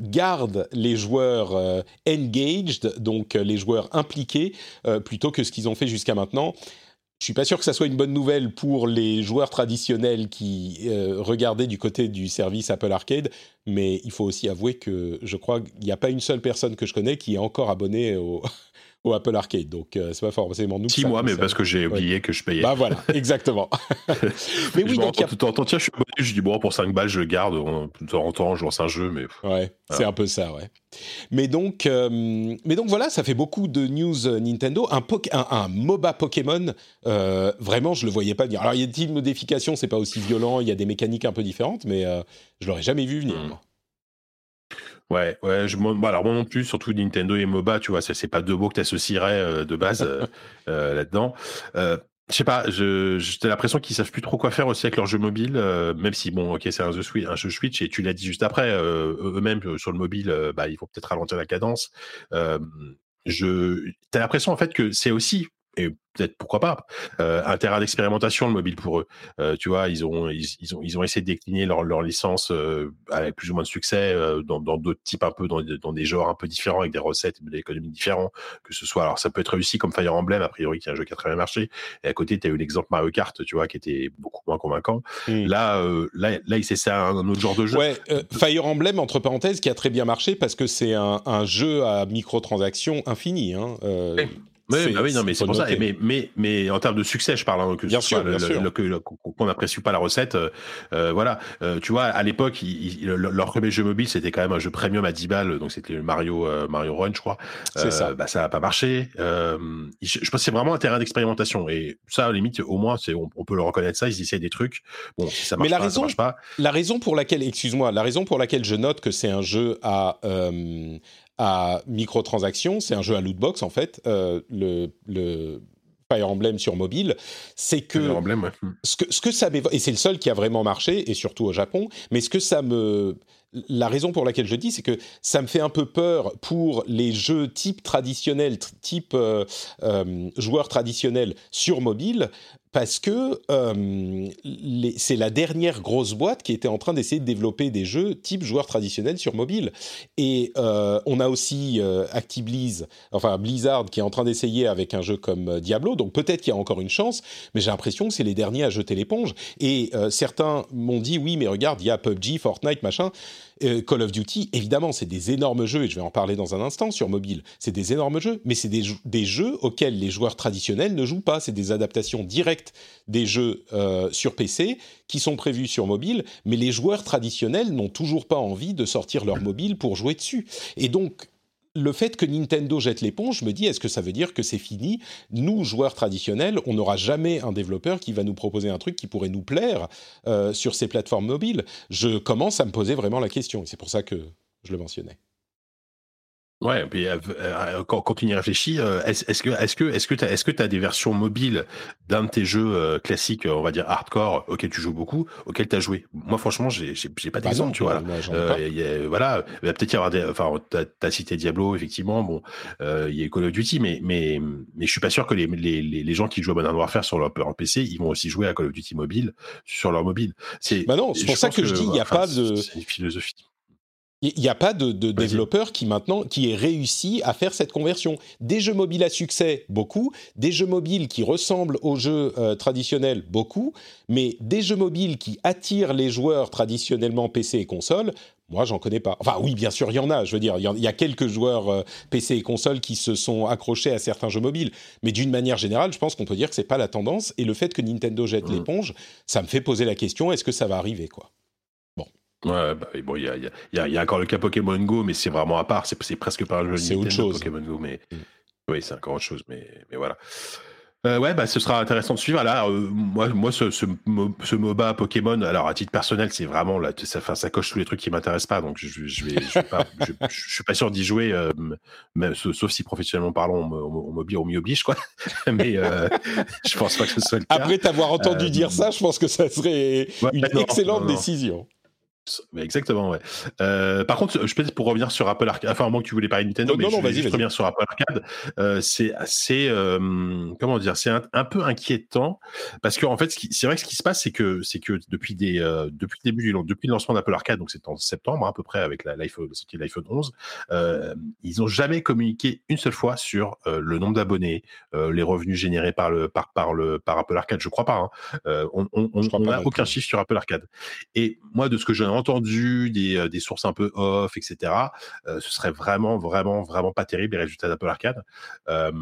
gardent les joueurs engaged, donc les joueurs impliqués, euh, plutôt que ce qu'ils ont fait jusqu'à maintenant. Je suis pas sûr que ça soit une bonne nouvelle pour les joueurs traditionnels qui euh, regardaient du côté du service Apple Arcade, mais il faut aussi avouer que je crois qu'il n'y a pas une seule personne que je connais qui est encore abonnée au, au Apple Arcade. Donc, euh, c'est pas forcément nous. Six mois, mais parce que j'ai oublié ouais. que je payais. Bah voilà, *laughs* exactement. *laughs* mais oui, donc. Tout en temps, tiens, je suis abonné, je dis, bon, pour 5 balles, je le garde. De temps en temps, je lance un jeu, mais. Ouais, c'est un peu ça, ouais. Mais donc, euh, mais donc voilà, ça fait beaucoup de news euh, Nintendo. Un, un, un MOBA Pokémon, euh, vraiment, je le voyais pas venir. Alors, il y a des modifications, c'est pas aussi violent, il y a des mécaniques un peu différentes, mais je l'aurais jamais vu venir. Mmh. Ouais, ouais, je, moi, alors moi non plus, surtout Nintendo et MOBA, tu vois, c'est pas deux mots que tu associerais euh, de base euh, *laughs* euh, là-dedans. je sais pas, j'ai l'impression qu'ils savent plus trop quoi faire aussi avec leur jeu mobile, même si bon, ok, c'est un, un, jeu Switch et tu l'as dit juste après, eux-mêmes sur le mobile, bah, il faut peut-être ralentir la cadence. je, t'as l'impression en fait que c'est aussi et peut-être pourquoi pas euh, un terrain d'expérimentation le mobile pour eux euh, tu vois ils ont ils, ils, ont ils ont essayé de décliner leur, leur licence euh, avec plus ou moins de succès dans d'autres types un peu dans, dans, des genres un peu différents avec des recettes des économies différents que ce soit alors ça peut être réussi comme Fire Emblem a priori qui est un jeu qui a très bien marché et à côté tu as eu l'exemple Mario Kart tu vois qui était beaucoup moins convaincant mmh. là là là il c'est un, un autre genre de jeu ouais Fire Emblem entre parenthèses qui a très bien marché parce que c'est un, un, jeu à microtransactions infini hein, oui. Oui, bah oui, non, mais c'est pour ça. Mais, mais, mais en termes de succès, je parle, hein, que bien sûr, qu'on n'apprécie pas la recette. Euh, voilà, euh, tu vois, à l'époque, leur premier jeu mobile, c'était quand même un jeu premium à 10 balles, donc c'était Mario euh, Mario Run, je crois. C'est ça. Bah, ça n'a pas marché. je, je pense que c'est vraiment un terrain d'expérimentation. Et ça, à la limite, au moins, c'est, on, on, peut le reconnaître ça. Ils essaient des trucs. Bon, si ça marche mais la pas, raison, ça marche pas. La raison pour laquelle, excuse-moi, la raison pour laquelle je note que c'est un jeu à à microtransactions, c'est un jeu à lootbox en fait, euh, le, le, Fire Emblem sur mobile, c'est que, Emblem, ouais. ce que ce que ça et c'est le seul qui a vraiment marché et surtout au Japon, mais ce que ça me la raison pour laquelle je dis, c'est que ça me fait un peu peur pour les jeux type traditionnel, type euh, euh, joueur traditionnel sur mobile, parce que euh, c'est la dernière grosse boîte qui était en train d'essayer de développer des jeux type joueur traditionnel sur mobile. Et euh, on a aussi euh, enfin Blizzard, qui est en train d'essayer avec un jeu comme Diablo. Donc peut-être qu'il y a encore une chance, mais j'ai l'impression que c'est les derniers à jeter l'éponge. Et euh, certains m'ont dit oui, mais regarde, il y a PUBG, Fortnite, machin. Euh, Call of Duty, évidemment, c'est des énormes jeux, et je vais en parler dans un instant sur mobile. C'est des énormes jeux, mais c'est des, jeux auxquels les joueurs traditionnels ne jouent pas. C'est des adaptations directes des jeux euh, sur PC qui sont prévus sur mobile, mais les joueurs traditionnels n'ont toujours pas envie de sortir leur mobile pour jouer dessus. Et donc, le fait que Nintendo jette l'éponge, je me dis, est-ce que ça veut dire que c'est fini? Nous, joueurs traditionnels, on n'aura jamais un développeur qui va nous proposer un truc qui pourrait nous plaire euh, sur ces plateformes mobiles. Je commence à me poser vraiment la question, et c'est pour ça que je le mentionnais. Ouais, puis euh, euh, quand, quand, on y réfléchit, euh, est-ce est que est-ce que est-ce que tu est-ce que as des versions mobiles d'un de tes jeux classiques, on va dire hardcore, auxquels tu joues beaucoup, auxquels tu as joué? Moi franchement, j'ai j'ai pas bah d'exemple, tu vois. Euh, voilà, il va peut-être y avoir des enfin tu as, cité Diablo effectivement, bon, il y a Call of Duty mais mais mais je suis pas sûr que les les, les, gens qui jouent à Modern Warfare sur leur, PC, ils vont aussi jouer à Call of Duty mobile sur leur mobile. C'est Bah non, c'est pour ça que, je dis il y a pas de c'est une philosophie. Il n'y a pas de, de développeur qui maintenant qui ait réussi à faire cette conversion. Des jeux mobiles à succès, beaucoup. Des jeux mobiles qui ressemblent aux jeux euh, traditionnels, beaucoup. Mais des jeux mobiles qui attirent les joueurs traditionnellement PC et console, moi, j'en connais pas. Enfin, oui, bien sûr, il y en a. Je veux dire, il y, a quelques joueurs euh, PC et console qui se sont accrochés à certains jeux mobiles. Mais d'une manière générale, je pense qu'on peut dire que c'est pas la tendance. Et le fait que Nintendo jette mmh. l'éponge, ça me fait poser la question est-ce que ça va arriver, quoi? Ouais, bah, bon, il y a, y, a, y a, encore le cas Pokémon Go, mais c'est vraiment à part. C'est presque pas un jeu C'est autre chose. Pokémon Go, mais mm. oui, c'est encore autre chose. Mais, mais voilà. Euh, ouais, bah, ce sera intéressant de suivre. Là, euh, moi, moi, ce, ce, ce, MOBA Pokémon, alors à titre personnel, c'est vraiment là, ça, ça coche tous les trucs qui m'intéressent pas. Donc, je, je vais, je, pas, je, je, suis pas sûr d'y jouer, euh, même, sauf si professionnellement parlant, on m'oblige, on m'y oblige, quoi. *laughs* Mais je pense pas que ce soit le cas. Après t'avoir entendu dire ça, je pense que ça serait une excellente décision. Exactement, ouais. Euh, par contre, je peut-être pour revenir sur Apple Arcade, enfin, à moins que tu voulais parler de Nintendo, mais je vais revenir sur Apple Arcade. Euh, c'est assez, euh, comment dire, c'est un, peu inquiétant parce que en fait, c'est vrai que ce qui se passe, c'est que c'est que depuis des, euh, depuis le début, depuis le lancement d'Apple Arcade, donc c'est en septembre à peu près avec l'iPhone, la, l'iPhone 11, euh, ils ont jamais communiqué une seule fois sur euh, le nombre d'abonnés, les revenus générés par le par par le par Apple Arcade. Je crois pas. Hein. on on n'a aucun chiffre sur Apple Arcade. Et moi, de ce que j'ai entendu des, euh, des, sources un peu off, etc. Euh, ce serait vraiment, vraiment, vraiment pas terrible les résultats d'Apple Arcade. Euh,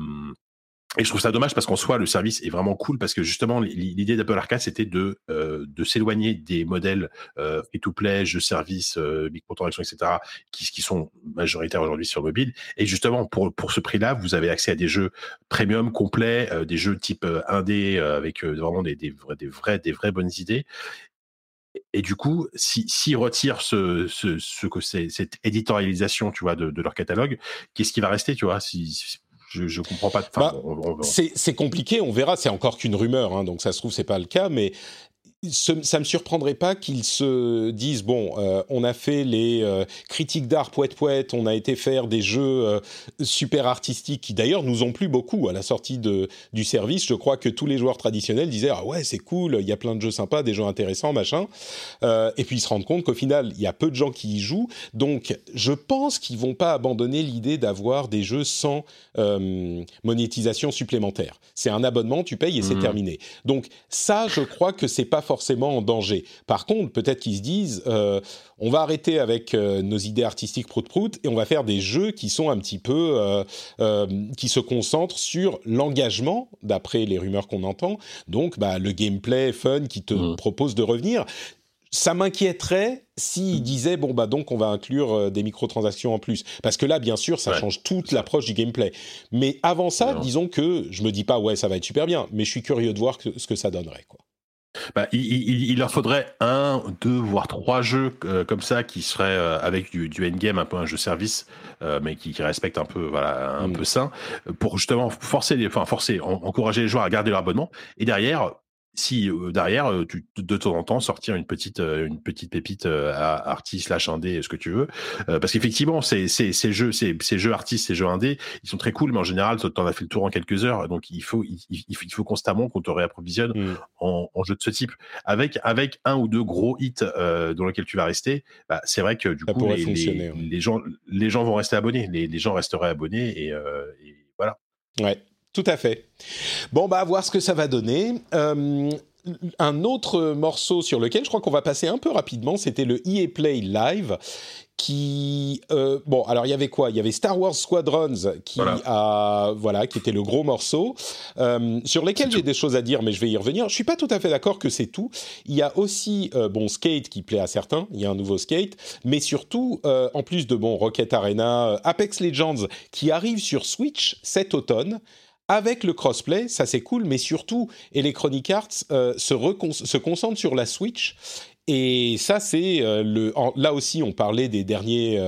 et je trouve ça dommage parce qu'en soi, le service est vraiment cool parce que justement, l'idée d'Apple Arcade, c'était de, euh, de s'éloigner des modèles euh, free-to-play, jeux service, euh, microtransactions, etc., qui, sont majoritaires aujourd'hui sur mobile. Et justement, pour, pour ce prix-là, vous avez accès à des jeux premium complets, des jeux type 1D avec vraiment des, des, vrais, des, vrais, des vraies bonnes idées. Et du coup, s'ils si, retirent ce, ce, ce, que c'est, cette éditorialisation, tu vois, de, de leur catalogue, qu'est-ce qui va rester, tu vois si, je, je comprends pas. Bah, c'est compliqué, on verra. C'est encore qu'une rumeur, hein, donc ça se trouve c'est pas le cas, mais ce, ça me surprendrait pas qu'ils se disent bon, euh, on a fait les euh, critiques d'art poète poète, on a été faire des jeux euh, super artistiques qui d'ailleurs nous ont plu beaucoup à la sortie de, du service. Je crois que tous les joueurs traditionnels disaient ah ouais c'est cool, il y a plein de jeux sympas, des jeux intéressants machin. et puis ils se rendent compte qu'au final il y a peu de gens qui y jouent, donc je pense qu'ils vont pas abandonner l'idée d'avoir des jeux sans monétisation supplémentaire. C'est un abonnement, tu payes et c'est mmh. terminé. Donc ça je crois que c'est pas forcément en danger. Par contre, peut-être qu'ils se disent, euh, on va arrêter avec euh, nos idées artistiques prout-prout et on va faire des jeux qui sont un petit peu, euh, qui se concentrent sur l'engagement, d'après les rumeurs qu'on entend. Donc, bah, le gameplay fun qui te mmh. propose de revenir. Ça m'inquiéterait s'ils disaient bon bah donc on va inclure des microtransactions en plus. Parce que là bien sûr ça change toute l'approche du gameplay. Mais avant ça disons que je me dis pas ouais ça va être super bien. Mais je suis curieux de voir ce que ça donnerait quoi bah, il, leur faudrait un, deux, voire trois jeux euh, comme ça qui seraient euh, avec du, du endgame, un peu un jeu service, euh, mais qui, qui respecte un peu, voilà, un mm. peu sain, pour justement forcer les, enfin forcer, encourager les joueurs à garder leur abonnement. Et derrière, si euh, derrière, euh, tu, de temps en temps, sortir une petite, euh, une petite pépite à artiste slash indé, ce que tu veux, parce qu'effectivement, ces, ces, ces jeux, ces, ces jeux artistes, ces jeux indés, ils sont très cool, mais en général, tu en as fait le tour en quelques heures, donc il faut, il, il faut constamment qu'on te réapprovisionne mmh. en, en jeux de ce type, avec, avec un ou deux gros hits dans lesquels tu vas rester. Bah, c'est vrai que du coup, les, les, les, gens, les gens vont rester abonnés, les, les gens resteraient abonnés et, et voilà. Ouais. Tout à fait. Bon, bah, à voir ce que ça va donner. Euh, un autre morceau sur lequel je crois qu'on va passer un peu rapidement, c'était le EA Play Live. Qui euh, bon alors il y avait quoi? Il y avait Star Wars Squadrons qui a voilà qui était le gros morceau euh, sur lesquels j'ai des choses à dire mais je vais y revenir. Je suis pas tout à fait d'accord que c'est tout. Il y a aussi bon Skate qui plaît à certains. Il y a un nouveau Skate. Mais surtout en plus de bon Rocket Arena Apex Legends qui arrive sur Switch cet automne avec le crossplay, ça c'est cool, mais surtout Electronic Arts euh, se, se concentre sur la Switch Et ça, c'est le. là aussi, on parlait des derniers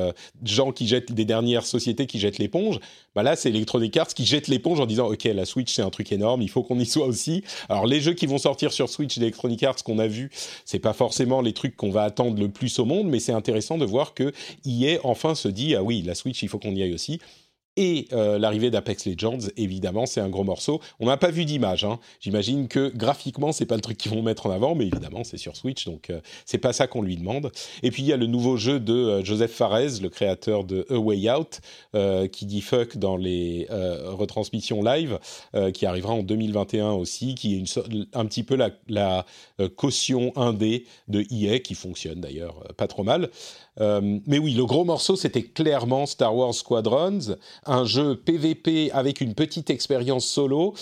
gens qui jettent, des dernières sociétés qui jettent l'éponge. Bah là, c'est Electronic Arts qui jette l'éponge en disant OK, la Switch c'est un truc énorme, il faut qu'on y soit aussi. Alors les jeux qui vont sortir sur Switch d'Electronic Arts qu'on a vu, c'est pas forcément les trucs qu'on va attendre le plus au monde, mais c'est intéressant de voir que EA enfin se dit ah oui, la Switch, il faut qu'on y aille aussi et euh, l'arrivée d'Apex Legends, évidemment, c'est un gros morceau. On n'a pas vu d'image. Hein. J'imagine que graphiquement, c'est pas le truc qu'ils vont mettre en avant, mais évidemment, c'est sur Switch, donc euh, c'est pas ça qu'on lui demande. Et puis il y a le nouveau jeu de euh, Joseph Fares, le créateur de A Way Out, qui dit fuck dans les retransmissions live, qui arrivera en 2021 aussi, qui est un petit peu la, la caution indé de EA, qui fonctionne d'ailleurs pas trop mal. Euh, mais oui, le gros morceau, c'était clairement Star Wars Squadrons, un jeu PVP avec une petite expérience solo,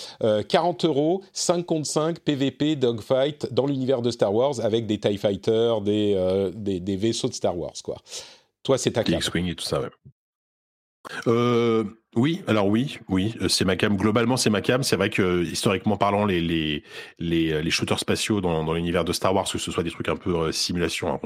40 euh, euros, 5 contre 5 PVP dogfight dans l'univers de Star Wars avec des TIE Fighters, des, euh, vaisseaux de Star Wars, quoi. Toi, c'est ta classe. X-Wing et tout ça. Euh, oui, alors oui, oui, euh, c'est ma cam. Globalement, c'est ma cam. C'est vrai que historiquement parlant, les les les, euh, les shooters spatiaux dans, dans l'univers de Star Wars, que ce soit des trucs un peu euh, simulation, hein,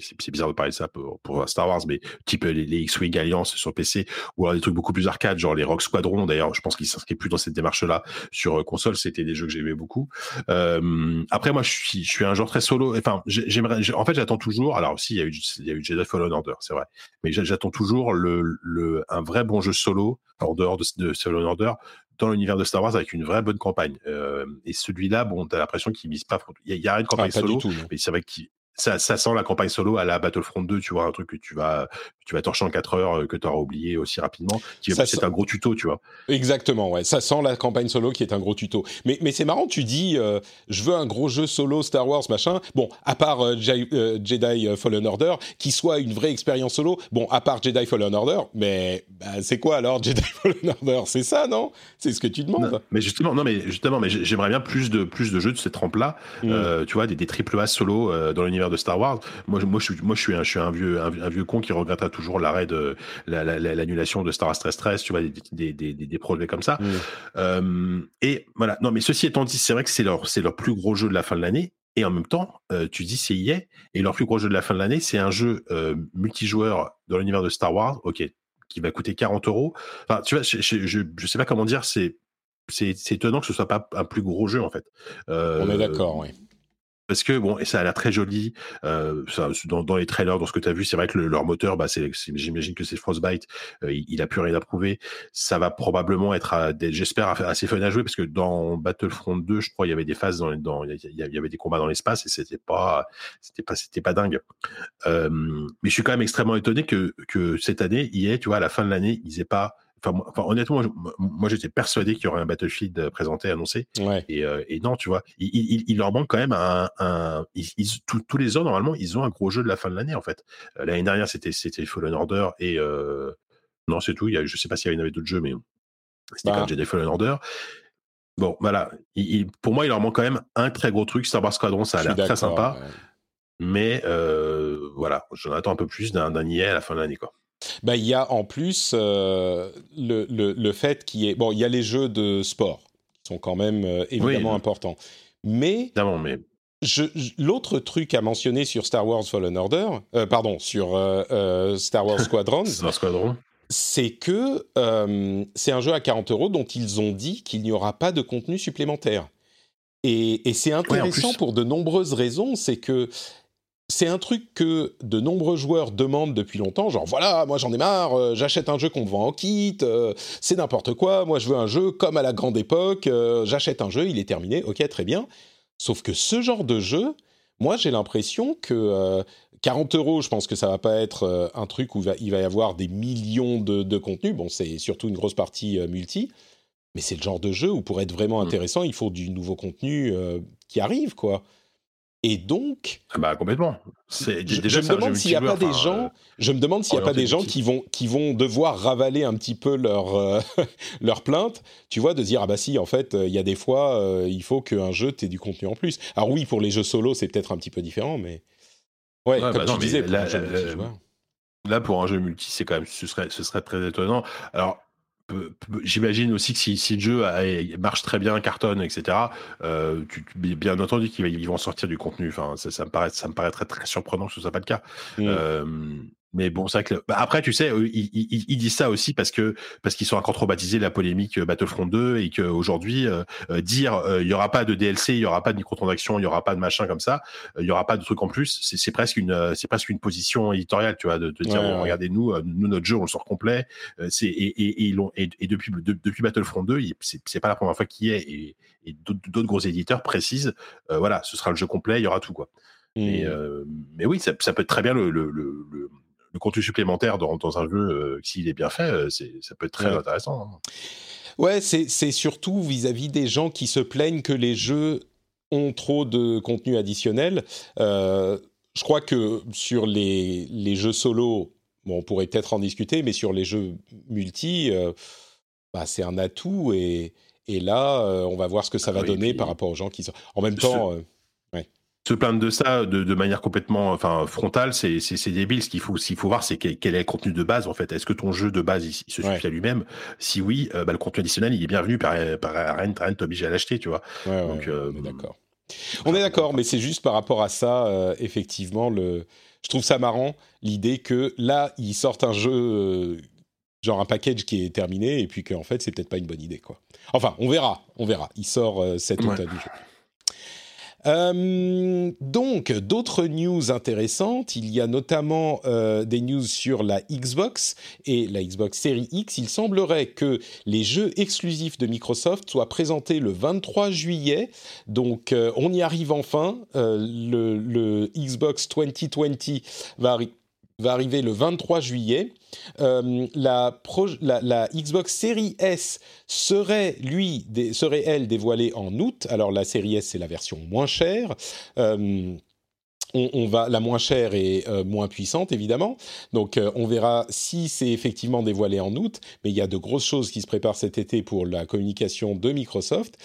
c'est bizarre de parler de ça pour, pour Star Wars, mais type les, les X-wing Alliance sur PC, ou alors des trucs beaucoup plus arcade, genre les Rock Squadron. D'ailleurs, je pense qu'ils s'inscrivent plus dans cette démarche-là sur console. C'était des jeux que j'aimais beaucoup. Euh, après, moi, je suis je suis un joueur très solo. Enfin, j'aimerais. En fait, j'attends toujours. Alors aussi, il y a eu il y a eu Jedi Fallen Order, c'est vrai, mais j'attends toujours le le un vrai bon jeu solo en dehors de, de Fallen Order, dans l'univers de Star Wars avec une vraie bonne campagne. Euh, et celui-là, bon, t'as l'impression qu'il mise pas. Il y, a, une campagne ah, solo, mais c'est vrai qu'il ça, ça sent la campagne solo à la Battlefront 2, tu vois, un truc que tu vas, tu vas torcher en 4 heures, euh, que tu auras oublié aussi rapidement, c'est un gros tuto, tu vois. Exactement, ouais. Ça sent la campagne solo qui est un gros tuto. Mais, mais c'est marrant, tu dis, euh, je veux un gros jeu solo Star Wars, machin. Bon, à part euh, Jedi Fallen Order, qui soit une vraie expérience solo. Bon, à part Jedi Fallen Order, mais bah, c'est quoi alors *laughs* Jedi Fallen Order? C'est ça, non? C'est ce que tu demandes. mais justement, non, mais justement, mais j'aimerais bien plus de plus de jeux de cette trempe-là. Mm. tu vois, des, des triple A solo dans l'univers de Star Wars. Moi, moi, je suis, moi, je suis un, je suis un vieux, un, vieux con qui regrette toujours l'arrêt de l'annulation de Star Wars Stress Stress, tu vois, des, des, des, des projets comme ça. Euh, et voilà. Non, mais ceci étant dit, c'est vrai que c'est leur, c'est leur plus gros jeu de la fin de l'année. Et en même temps, euh, tu dis c'est EA, et leur plus gros jeu de la fin de l'année, c'est un jeu euh, multijoueur dans l'univers de Star Wars, ok, qui va coûter 40 euros. Enfin, tu vois, je, je, je, sais pas comment dire, c'est c'est étonnant que ce soit pas un plus gros jeu en fait. On est d'accord, oui parce que bon et ça a l'air très joli euh, ça, dans, dans, les trailers dans ce que tu as vu c'est vrai que leur moteur bah j'imagine que c'est Frostbite euh, il, a plus rien à prouver. Ça va probablement être j'espère assez fun à jouer parce que dans Battlefront 2 je crois il y avait des phases dans dans il y avait des combats dans l'espace et c'était pas c'était pas c'était pas dingue. Euh, mais je suis quand même extrêmement étonné que que cette année il y ait tu vois à la fin de l'année ils aient pas Enfin, honnêtement, moi, j'étais persuadé qu'il y aurait un Battlefield euh, présenté, annoncé. Et, euh, et, non, tu vois, il, il, leur manque quand même un. un tous les ans, normalement, ils ont un gros jeu de la fin de l'année, en fait. Euh, l'année dernière, c'était Fallen Order et. non, c'est tout. Il y a, je sais pas s'il y avait d'autres jeux, mais c'était bah. quand même Jedi Fallen Order. Bon, voilà. Il, pour moi, il leur manque quand même un très gros truc. Star Wars Squadron, ça a l'air très sympa. Mais voilà, j'en attends un peu plus d'un IA à la fin de l'année, quoi. Bah, il y a en plus euh, le, le, le, fait qu'il y ait... Bon, il y a les jeux de sport qui sont quand même euh, évidemment importants. Mais... mais... L'autre truc à mentionner sur Star Wars Fallen Order, euh, pardon, sur Star Wars *laughs* Squadrons, c'est que c'est un jeu à 40 euros dont ils ont dit qu'il n'y aura pas de contenu supplémentaire. Et, et c'est intéressant pour de nombreuses raisons. C'est que c'est un truc que de nombreux joueurs demandent depuis longtemps, genre voilà, moi j'en ai marre, euh, j'achète un jeu qu'on me vend en kit, euh, c'est n'importe quoi, moi je veux un jeu comme à la grande époque, euh, j'achète un jeu, il est terminé, ok, très bien. Sauf que ce genre de jeu, moi j'ai l'impression que 40 euros, je pense que ça va pas être un truc où il va, y avoir des millions de, de contenus, bon c'est surtout une grosse partie multi, mais c'est le genre de jeu où pour être vraiment mmh. intéressant, il faut du nouveau contenu qui arrive, quoi. Et donc, ah bah complètement. C'est je, me demande s'il n'y a pas des gens. Je me demande s'il y a pas des gens qui vont qui vont devoir ravaler un petit peu leur euh, *laughs* leur plainte. Tu vois, de dire ah bah si, en fait, il y a des fois, euh, il faut qu'un jeu ait du contenu en plus. Alors oui, pour les jeux solo, c'est peut-être un petit peu différent, mais ouais, comme bah tu disais, là, pour là, pour un jeu multi, c'est quand même ce serait ce serait très étonnant. Alors J'imagine aussi que si, si, le jeu marche très bien, cartonne, etc., euh, tu, bien entendu qu'ils vont sortir du contenu. Enfin, ça, ça, me paraît, ça me paraîtrait très surprenant que ce soit pas le cas. Mmh. Euh, mais bon, c'est que bah, après, tu sais, ils, ils, disent ça aussi parce que parce qu'ils sont encore trop baptisés la polémique euh, Battlefront 2 et qu'aujourd'hui euh, euh, dire il y aura pas de DLC, il y aura pas de microtransactions, il y aura pas de machin comme ça, il y aura pas de trucs en plus, c'est presque une c'est presque une position éditoriale, tu vois, de, dire regardez nous, nous notre jeu on le sort complet, c'est et, et, et, et, et, depuis depuis Battlefront 2, c'est pas la première fois qu'il y est et, d'autres gros éditeurs précisent voilà, ce sera le jeu complet, il y aura tout quoi. Mais, mmh. mais oui, ça, ça, peut être très bien le, le, le, le contenu supplémentaire dans, dans un jeu, euh, s'il est bien fait, euh, ça peut être très intéressant. Hein. Ouais, c'est surtout vis-à-vis des gens qui se plaignent que les jeux ont trop de contenu additionnel. Euh, je crois que sur les, les jeux solo, bon, on pourrait peut-être en discuter, mais sur les jeux multi, bah, c'est un atout et, et là, on va voir ce que ça va donner par rapport aux gens qui sont. En même temps se plaindre de ça de, manière complètement enfin frontale, c'est débile. Ce qu'il faut, qu'il faut voir, c'est quel, est le contenu de base en fait. Est-ce que ton jeu de base il, se suffit à lui-même? Si oui, euh, bah, le contenu additionnel il est bienvenu par, par rien, rien t'oblige à l'acheter, tu vois. Donc, euh, on est d'accord. On est d'accord, mais c'est juste par rapport à ça, euh, effectivement, le. Je trouve ça marrant l'idée que là ils sortent un jeu genre un package qui est terminé et puis qu'en fait c'est peut-être pas une bonne idée quoi. Enfin, on verra, on verra. Il sort cet ouais. du jeu. Euh, donc, d'autres news intéressantes. Il y a notamment euh, des news sur la Xbox et la Xbox Series X. Il semblerait que les jeux exclusifs de Microsoft soient présentés le 23 juillet. Donc, euh, on y arrive enfin. Le, Xbox 2020 va, va arriver le 23 juillet. Euh, la, Xbox Series S serait, lui, serait elle dévoilée en août. Alors la Series S, c'est la version moins chère. Euh, on, va, la moins chère et euh, moins puissante, évidemment. Donc, on verra si c'est effectivement dévoilé en août. Mais il y a de grosses choses qui se préparent cet été pour la communication de Microsoft.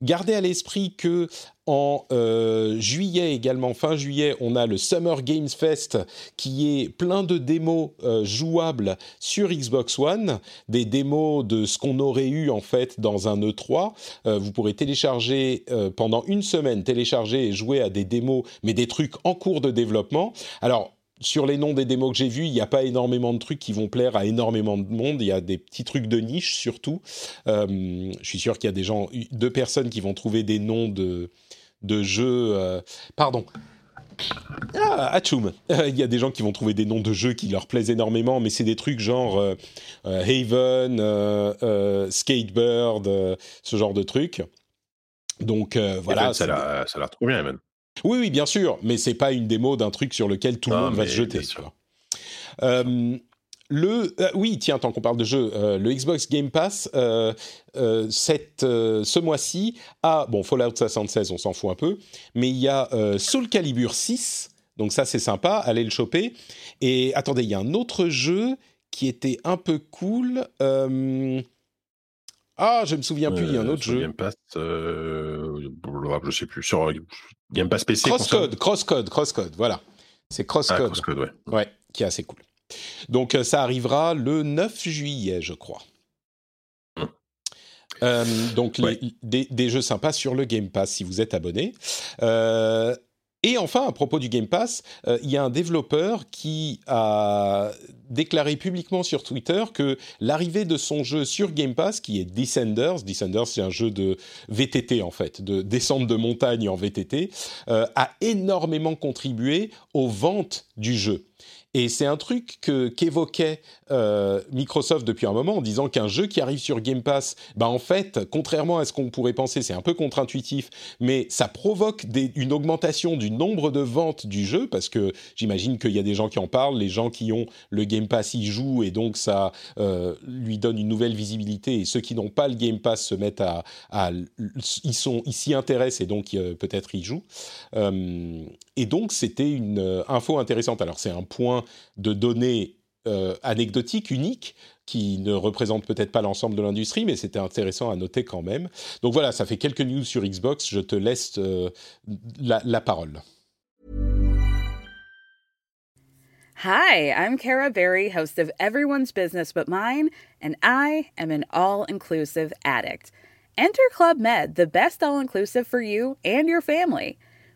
Gardez à l'esprit que en euh, juillet également, fin juillet, on a le Summer Games Fest qui est plein de démos euh, jouables sur Xbox One, des démos de ce qu'on aurait eu en fait dans un E3. Euh, vous pourrez télécharger pendant une semaine, télécharger et jouer à des démos, mais des trucs en cours de développement. Alors sur les noms des démos que j'ai vus, il n'y a pas énormément de trucs qui vont plaire à énormément de monde. Il y a des petits trucs de niche surtout. Je suis sûr qu'il y a des gens, deux personnes qui vont trouver des noms de, de jeux. Euh, pardon. Ah. *laughs* Il y a des gens qui vont trouver des noms de jeux qui leur plaisent énormément, mais c'est des trucs genre euh, Haven, Skatebird, ce genre de trucs. Donc voilà. ça a l'air trop bien, même. Oui, oui, bien sûr, mais c'est pas une démo d'un truc sur lequel tout le monde va se jeter. Euh, le, euh, oui, tiens, tant qu'on parle de jeu, euh, le Xbox Game Pass, cette, ce mois-ci, a, bon, Fallout 76, on s'en fout un peu, mais il y a Soul Calibur 6, donc ça c'est sympa, allez le choper. Et attendez, il y a un autre jeu qui était un peu cool. Ah, je me souviens plus, il y a un autre jeu. Game Pass, euh, je sais plus. Sur Game Pass PC. Crosscode, Crosscode, Crosscode, voilà. C'est Crosscode. Ah, Crosscode, ouais. Ouais, qui est assez cool. Donc euh, ça arrivera le 9 juillet, je crois. Euh, donc des, des, jeux sympas sur le Game Pass si vous êtes abonné. Euh, et enfin, à propos du Game Pass, euh, il y a un développeur qui a déclaré publiquement sur Twitter que l'arrivée de son jeu sur Game Pass, qui est Descenders, Descenders c'est un jeu de VTT en fait, de descente de montagne en VTT, a énormément contribué aux ventes du jeu. Et c'est un truc qu'évoquait euh, Microsoft depuis un moment en disant qu'un jeu qui arrive sur Game Pass, bah en fait, contrairement à ce qu'on pourrait penser, c'est un peu contre-intuitif, mais ça provoque une augmentation du nombre de ventes du jeu parce que j'imagine qu'il y a des gens qui en parlent, les gens qui ont le Game Pass y jouent et donc ça euh, lui donne une nouvelle visibilité et ceux qui n'ont pas le Game Pass se mettent à, ils sont ils s'y intéressent et donc euh, peut-être y jouent. Et donc c'était une info intéressante. Alors c'est un point de données euh, anecdotiques, uniques, qui ne représentent peut-être pas l'ensemble de l'industrie, mais c'était intéressant à noter quand même. Donc voilà, ça fait quelques news sur Xbox. Je te laisse euh, la, la parole. Hi, I'm Kara Berry, host of Everyone's Business But Mine, and I am an all inclusive addict. Enter Club Med, the best all inclusive for you and your family.